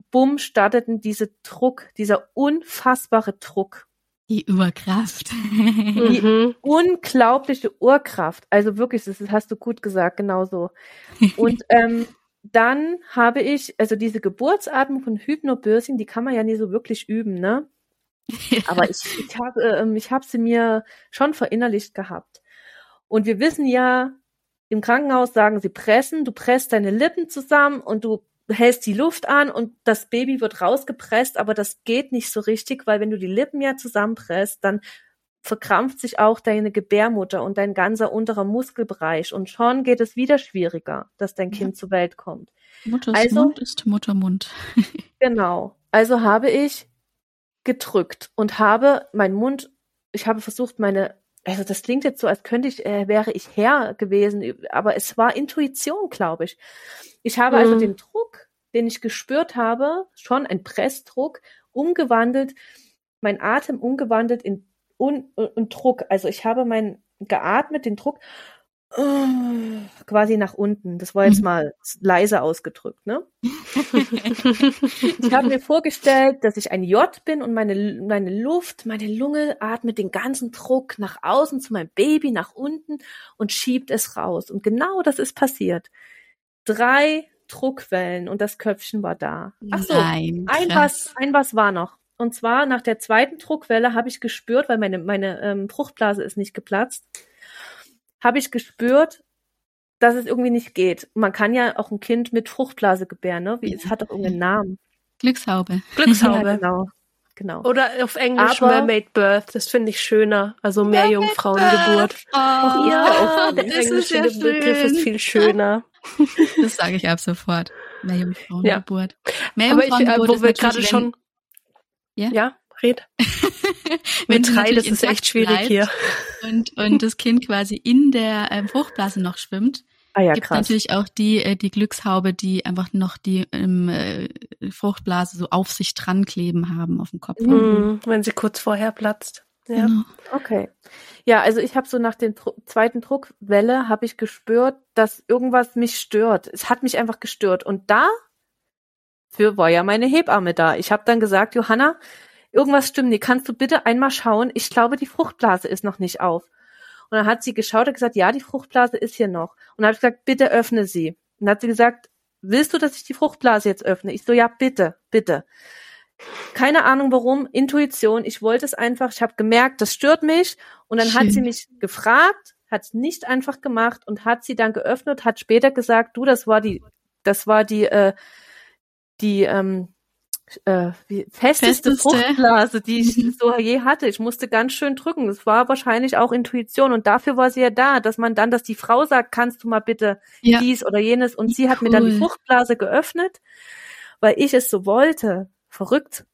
bumm, starteten diese Druck, dieser unfassbare Druck die Urkraft. Die mhm. unglaubliche Urkraft. Also wirklich, das hast du gut gesagt, genau so. Und ähm, dann habe ich, also diese Geburtsatmung von Hypnobirthing, die kann man ja nie so wirklich üben, ne? Aber ich, ich habe äh, ich hab sie mir schon verinnerlicht gehabt. Und wir wissen ja, im Krankenhaus sagen sie pressen, du presst deine Lippen zusammen und du hältst die Luft an und das Baby wird rausgepresst, aber das geht nicht so richtig, weil wenn du die Lippen ja zusammenpresst, dann verkrampft sich auch deine Gebärmutter und dein ganzer unterer Muskelbereich und schon geht es wieder schwieriger, dass dein Kind ja. zur Welt kommt. Mutters also, Mund ist Muttermund. genau. Also habe ich gedrückt und habe meinen Mund, ich habe versucht, meine, also das klingt jetzt so, als könnte ich, äh, wäre ich Herr gewesen, aber es war Intuition, glaube ich. Ich habe also mhm. also den Druck den ich gespürt habe, schon ein Pressdruck, umgewandelt, mein Atem umgewandelt in Un und Druck. Also ich habe mein geatmet, den Druck quasi nach unten. Das war jetzt mhm. mal leise ausgedrückt, ne? ich habe mir vorgestellt, dass ich ein J bin und meine, meine Luft, meine Lunge atmet den ganzen Druck nach außen zu meinem Baby, nach unten und schiebt es raus. Und genau das ist passiert. Drei Druckwellen und das Köpfchen war da. Ach so, Nein, ein was, ein was war noch. Und zwar nach der zweiten Druckwelle habe ich gespürt, weil meine, meine ähm, Fruchtblase ist nicht geplatzt habe ich gespürt, dass es irgendwie nicht geht. Man kann ja auch ein Kind mit Fruchtblase gebären, ne? Wie, es hat doch irgendeinen Namen. Glückshaube. Glückshaube. Ja, genau. Genau. Oder auf Englisch Aber, Mermaid Birth, das finde ich schöner. Also Meerjungfrauengeburt. Oh, ja, der englische ja Begriff ist viel schöner. Das sage ich ab sofort. Meerjungfrauengeburt. Ja. Meerjungfrauengeburt Aber ich, äh, wo wir gerade schon. Ja? ja? Red. Mit drei, das ist echt schwierig hier. Und, und das Kind quasi in der ähm, Fruchtblase noch schwimmt. Ah ja, gibt krass. natürlich auch die, äh, die Glückshaube, die einfach noch die ähm, äh, Fruchtblase so auf sich dran kleben haben auf dem Kopf. Mhm, wenn sie kurz vorher platzt. Ja. Genau. Okay. Ja, also ich habe so nach der zweiten Druckwelle habe ich gespürt, dass irgendwas mich stört. Es hat mich einfach gestört. Und da für war ja meine Hebamme da. Ich habe dann gesagt, Johanna, irgendwas stimmt nicht. Kannst du bitte einmal schauen? Ich glaube, die Fruchtblase ist noch nicht auf. Und dann hat sie geschaut und gesagt, ja, die Fruchtblase ist hier noch. Und dann habe ich gesagt, bitte öffne sie. Und dann hat sie gesagt, willst du, dass ich die Fruchtblase jetzt öffne? Ich so, ja, bitte, bitte. Keine Ahnung warum, Intuition, ich wollte es einfach, ich habe gemerkt, das stört mich. Und dann Schön. hat sie mich gefragt, hat es nicht einfach gemacht und hat sie dann geöffnet, hat später gesagt, du, das war die, das war die, äh, die, ähm, äh, wie, festeste, festeste Fruchtblase, die ich mhm. so je hatte. Ich musste ganz schön drücken. Es war wahrscheinlich auch Intuition und dafür war sie ja da, dass man dann, dass die Frau sagt, kannst du mal bitte ja. dies oder jenes und sie hat cool. mir dann die Fruchtblase geöffnet, weil ich es so wollte. Verrückt.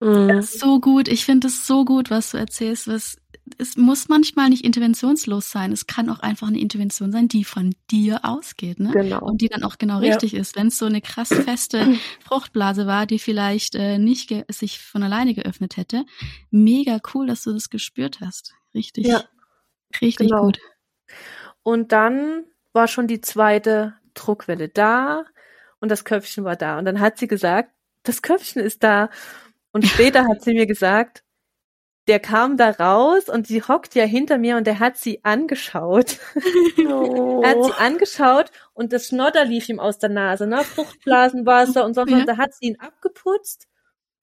Mhm. So gut. Ich finde es so gut, was du erzählst, was es muss manchmal nicht interventionslos sein. Es kann auch einfach eine Intervention sein, die von dir ausgeht, ne? Genau. Und die dann auch genau richtig ja. ist. Wenn es so eine krass feste Fruchtblase war, die vielleicht äh, nicht sich von alleine geöffnet hätte, mega cool, dass du das gespürt hast. Richtig. Ja. Richtig genau. gut. Und dann war schon die zweite Druckwelle da und das Köpfchen war da. Und dann hat sie gesagt, das Köpfchen ist da. Und später hat sie mir gesagt, der kam da raus und sie hockt ja hinter mir und der hat sie angeschaut. Oh. er hat sie angeschaut und das Schnodder lief ihm aus der Nase, ne? Fruchtblasenwasser und so. Ja. Da hat sie ihn abgeputzt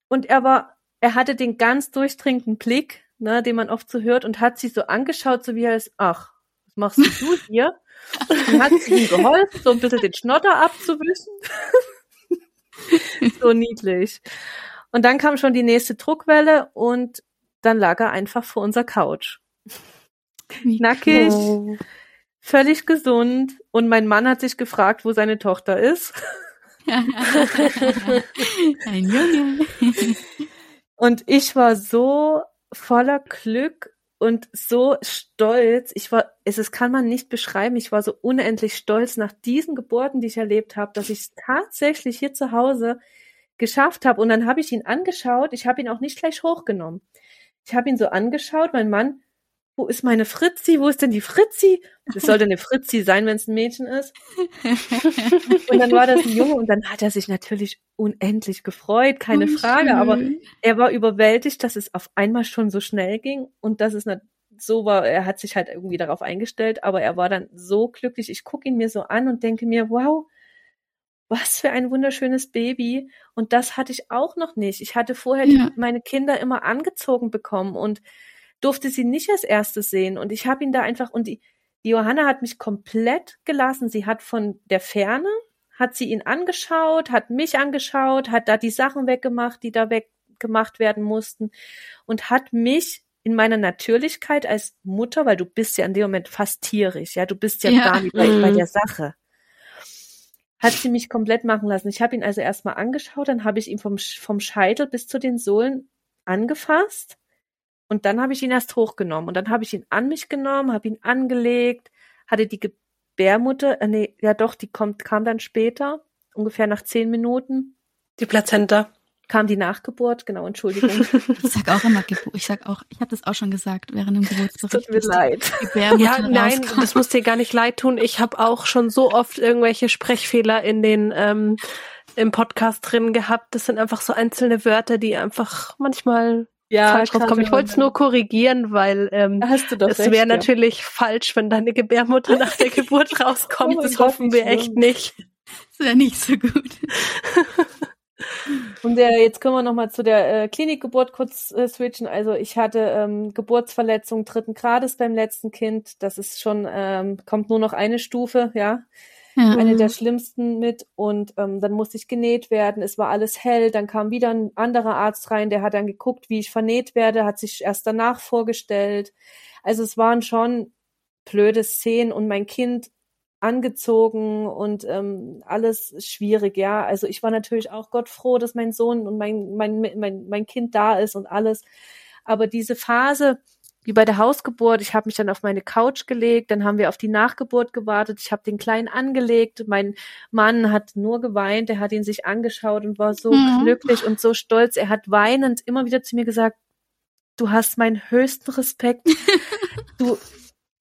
und er war, er hatte den ganz durchdringenden Blick, ne, den man oft so hört und hat sie so angeschaut, so wie er ist, ach, was machst du hier? und hat sie ihm geholfen, so ein bisschen den Schnodder abzuwischen. so niedlich. Und dann kam schon die nächste Druckwelle und dann lag er einfach vor unserer Couch. Nackig, oh. völlig gesund und mein Mann hat sich gefragt, wo seine Tochter ist. Ein Junge. Und ich war so voller Glück und so stolz. Ich war, es, es kann man nicht beschreiben. Ich war so unendlich stolz nach diesen Geburten, die ich erlebt habe, dass ich tatsächlich hier zu Hause geschafft habe. Und dann habe ich ihn angeschaut. Ich habe ihn auch nicht gleich hochgenommen. Ich habe ihn so angeschaut, mein Mann, wo ist meine Fritzi? Wo ist denn die Fritzi? Das sollte eine Fritzi sein, wenn es ein Mädchen ist. und dann war das ein Junge und dann hat er sich natürlich unendlich gefreut, keine oh, Frage, schön. aber er war überwältigt, dass es auf einmal schon so schnell ging und dass es so war, er hat sich halt irgendwie darauf eingestellt, aber er war dann so glücklich. Ich gucke ihn mir so an und denke mir, wow, was für ein wunderschönes Baby. Und das hatte ich auch noch nicht. Ich hatte vorher ja. meine Kinder immer angezogen bekommen und durfte sie nicht als erstes sehen. Und ich habe ihn da einfach, und die, die Johanna hat mich komplett gelassen. Sie hat von der Ferne, hat sie ihn angeschaut, hat mich angeschaut, hat da die Sachen weggemacht, die da weggemacht werden mussten und hat mich in meiner Natürlichkeit als Mutter, weil du bist ja in dem Moment fast tierisch, ja, du bist ja, ja. gar nicht bei, bei mhm. der Sache hat sie mich komplett machen lassen. Ich habe ihn also erstmal angeschaut, dann habe ich ihn vom, vom Scheitel bis zu den Sohlen angefasst und dann habe ich ihn erst hochgenommen und dann habe ich ihn an mich genommen, habe ihn angelegt, hatte die Gebärmutter, äh, nee, ja doch, die kommt, kam dann später ungefähr nach zehn Minuten. Die Plazenta kam die Nachgeburt, genau, Entschuldigung. ich sag auch immer, ich sag auch, ich habe das auch schon gesagt während dem Geburtsbericht. Tut mir leid. Ja, nein, rauskam. das muss dir gar nicht leid tun. Ich habe auch schon so oft irgendwelche Sprechfehler in den ähm, im Podcast drin gehabt. Das sind einfach so einzelne Wörter, die einfach manchmal ja, falsch rauskommen. Ich wollte es nur korrigieren, weil ähm, es wäre ja. natürlich falsch, wenn deine Gebärmutter nach der Geburt rauskommt. Oh das hoffen wir echt nicht. Das wäre nicht so gut. Und äh, jetzt können wir nochmal zu der äh, Klinikgeburt kurz äh, switchen. Also ich hatte ähm, Geburtsverletzung dritten Grades beim letzten Kind. Das ist schon, ähm, kommt nur noch eine Stufe, ja. ja. Eine der schlimmsten mit. Und ähm, dann musste ich genäht werden. Es war alles hell. Dann kam wieder ein anderer Arzt rein, der hat dann geguckt, wie ich vernäht werde, hat sich erst danach vorgestellt. Also es waren schon blöde Szenen und mein Kind angezogen und ähm, alles schwierig, ja. Also ich war natürlich auch Gott froh, dass mein Sohn und mein, mein, mein, mein Kind da ist und alles. Aber diese Phase, wie bei der Hausgeburt, ich habe mich dann auf meine Couch gelegt, dann haben wir auf die Nachgeburt gewartet, ich habe den Kleinen angelegt, mein Mann hat nur geweint, er hat ihn sich angeschaut und war so mhm. glücklich und so stolz. Er hat weinend immer wieder zu mir gesagt, du hast meinen höchsten Respekt. Du,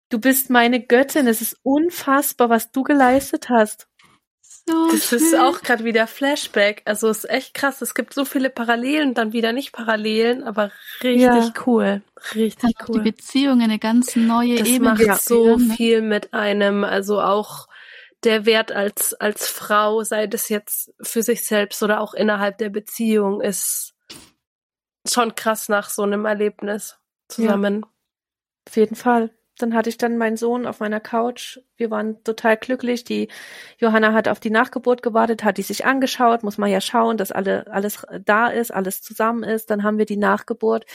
Du bist meine Göttin. Es ist unfassbar, was du geleistet hast. So das schön. ist auch gerade wieder Flashback. Also es ist echt krass. Es gibt so viele Parallelen, dann wieder nicht Parallelen, aber richtig ja. cool. Richtig Hat cool. Die Beziehung eine ganz neue das Ebene. Das macht so ne? viel mit einem. Also auch der Wert als, als Frau, sei das jetzt für sich selbst oder auch innerhalb der Beziehung, ist schon krass nach so einem Erlebnis zusammen. Ja. Auf jeden Fall dann hatte ich dann meinen Sohn auf meiner Couch. Wir waren total glücklich. Die Johanna hat auf die Nachgeburt gewartet, hat die sich angeschaut. Muss man ja schauen, dass alle, alles da ist, alles zusammen ist. Dann haben wir die Nachgeburt.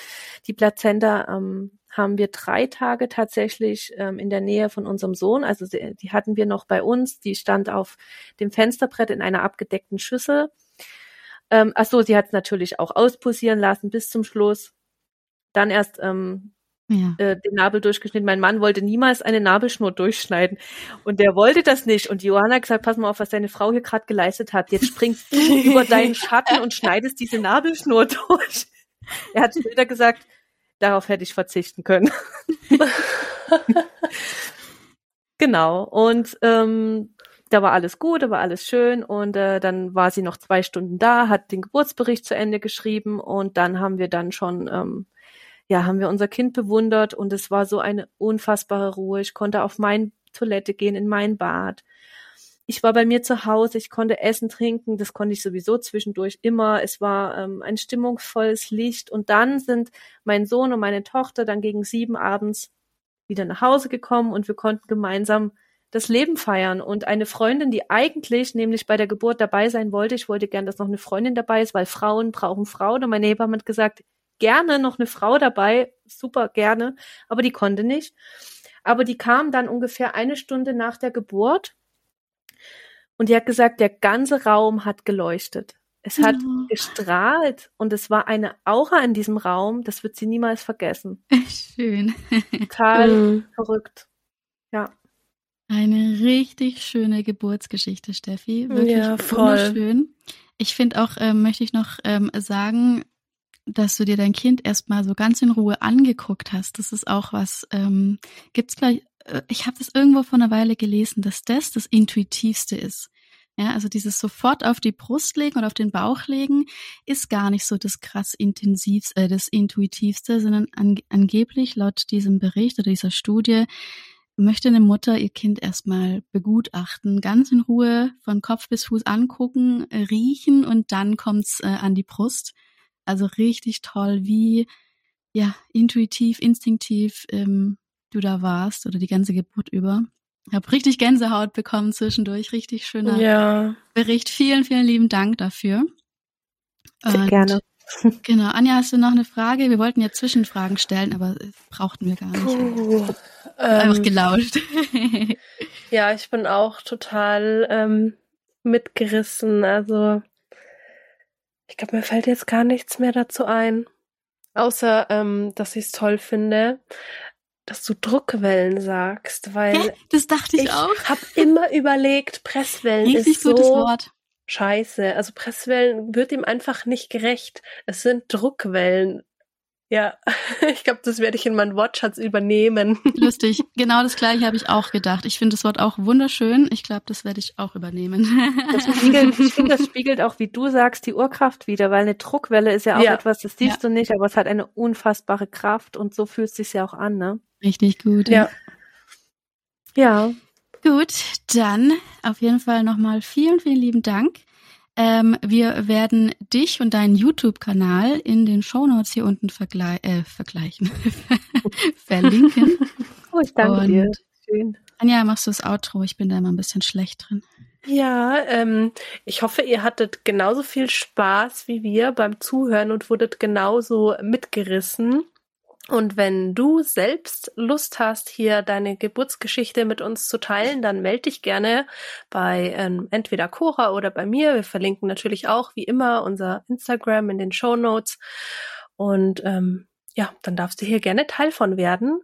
Die Plazenta ähm, haben wir drei Tage tatsächlich ähm, in der Nähe von unserem Sohn. Also sie, die hatten wir noch bei uns. Die stand auf dem Fensterbrett in einer abgedeckten Schüssel. Ähm, ach so, sie hat es natürlich auch ausposieren lassen bis zum Schluss. Dann erst ähm, ja. äh, den Nabel durchgeschnitten. Mein Mann wollte niemals eine Nabelschnur durchschneiden und der wollte das nicht. Und Johanna hat gesagt, pass mal auf, was deine Frau hier gerade geleistet hat. Jetzt springst du über deinen Schatten und schneidest diese Nabelschnur durch. Er hat später gesagt, darauf hätte ich verzichten können. genau. Und ähm, da war alles gut, da war alles schön und äh, dann war sie noch zwei Stunden da, hat den Geburtsbericht zu Ende geschrieben und dann haben wir dann schon ähm, ja, haben wir unser Kind bewundert und es war so eine unfassbare Ruhe. Ich konnte auf meine Toilette gehen, in mein Bad. Ich war bei mir zu Hause, ich konnte essen, trinken, das konnte ich sowieso zwischendurch immer. Es war ähm, ein stimmungsvolles Licht und dann sind mein Sohn und meine Tochter dann gegen sieben abends wieder nach Hause gekommen und wir konnten gemeinsam das Leben feiern. Und eine Freundin, die eigentlich nämlich bei der Geburt dabei sein wollte, ich wollte gern, dass noch eine Freundin dabei ist, weil Frauen brauchen Frauen. Und meine Hebamme hat gesagt, gerne noch eine Frau dabei, super gerne, aber die konnte nicht. Aber die kam dann ungefähr eine Stunde nach der Geburt und die hat gesagt, der ganze Raum hat geleuchtet. Es hat oh. gestrahlt und es war eine Aura in diesem Raum, das wird sie niemals vergessen. Schön. Total mhm. verrückt. Ja. Eine richtig schöne Geburtsgeschichte, Steffi. Wirklich ja, voll. wunderschön. Ich finde auch, ähm, möchte ich noch ähm, sagen, dass du dir dein Kind erstmal so ganz in Ruhe angeguckt hast. Das ist auch was, ähm, gibt's gleich, äh, ich habe das irgendwo vor einer Weile gelesen, dass das das Intuitivste ist. Ja, also dieses sofort auf die Brust legen oder auf den Bauch legen ist gar nicht so das krass intensivste, äh, das intuitivste, sondern an, angeblich laut diesem Bericht oder dieser Studie möchte eine Mutter ihr Kind erstmal begutachten, ganz in Ruhe von Kopf bis Fuß angucken, riechen und dann kommt's äh, an die Brust. Also richtig toll, wie ja intuitiv, instinktiv ähm, du da warst oder die ganze Geburt über. Ich habe richtig Gänsehaut bekommen zwischendurch, richtig schöner ja. Bericht. Vielen, vielen lieben Dank dafür. Sehr Und, gerne. Genau, Anja, hast du noch eine Frage? Wir wollten ja Zwischenfragen stellen, aber brauchten wir gar nicht. Puh, Einfach ähm, gelauscht. ja, ich bin auch total ähm, mitgerissen. Also ich glaube, mir fällt jetzt gar nichts mehr dazu ein. Außer, ähm, dass ich es toll finde, dass du Druckwellen sagst, weil Hä? das dachte ich, ich auch. habe immer überlegt, Presswellen Richtig ist so gutes Wort. scheiße. Also Presswellen wird ihm einfach nicht gerecht. Es sind Druckwellen. Ja, ich glaube, das werde ich in meinen Wortschatz übernehmen. Lustig. Genau das gleiche habe ich auch gedacht. Ich finde das Wort auch wunderschön. Ich glaube, das werde ich auch übernehmen. Das spiegelt, ich finde, das spiegelt auch, wie du sagst, die Urkraft wieder, weil eine Druckwelle ist ja auch ja. etwas, das siehst ja. du nicht, aber es hat eine unfassbare Kraft und so fühlt es sich ja auch an, ne? Richtig gut. Ja. Ja. Gut, dann auf jeden Fall nochmal vielen, vielen lieben Dank. Ähm, wir werden dich und deinen YouTube-Kanal in den Shownotes hier unten vergle äh, vergleichen, verlinken. Oh, ich danke und dir. Schön. Anja, machst du das Outro? Ich bin da immer ein bisschen schlecht drin. Ja, ähm, ich hoffe, ihr hattet genauso viel Spaß wie wir beim Zuhören und wurdet genauso mitgerissen. Und wenn du selbst Lust hast, hier deine Geburtsgeschichte mit uns zu teilen, dann melde dich gerne bei ähm, entweder Cora oder bei mir. Wir verlinken natürlich auch wie immer unser Instagram in den Show Notes. Und ähm, ja, dann darfst du hier gerne Teil von werden.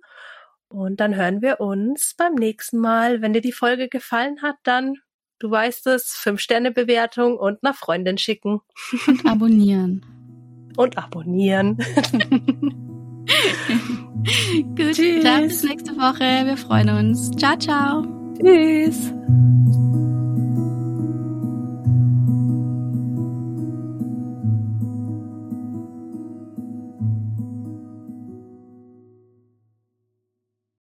Und dann hören wir uns beim nächsten Mal. Wenn dir die Folge gefallen hat, dann, du weißt es, fünf Sterne Bewertung und nach Freundin schicken. Und abonnieren. und abonnieren. Gut, Tschüss. dann bis nächste Woche. Wir freuen uns. Ciao, ciao. Tschüss.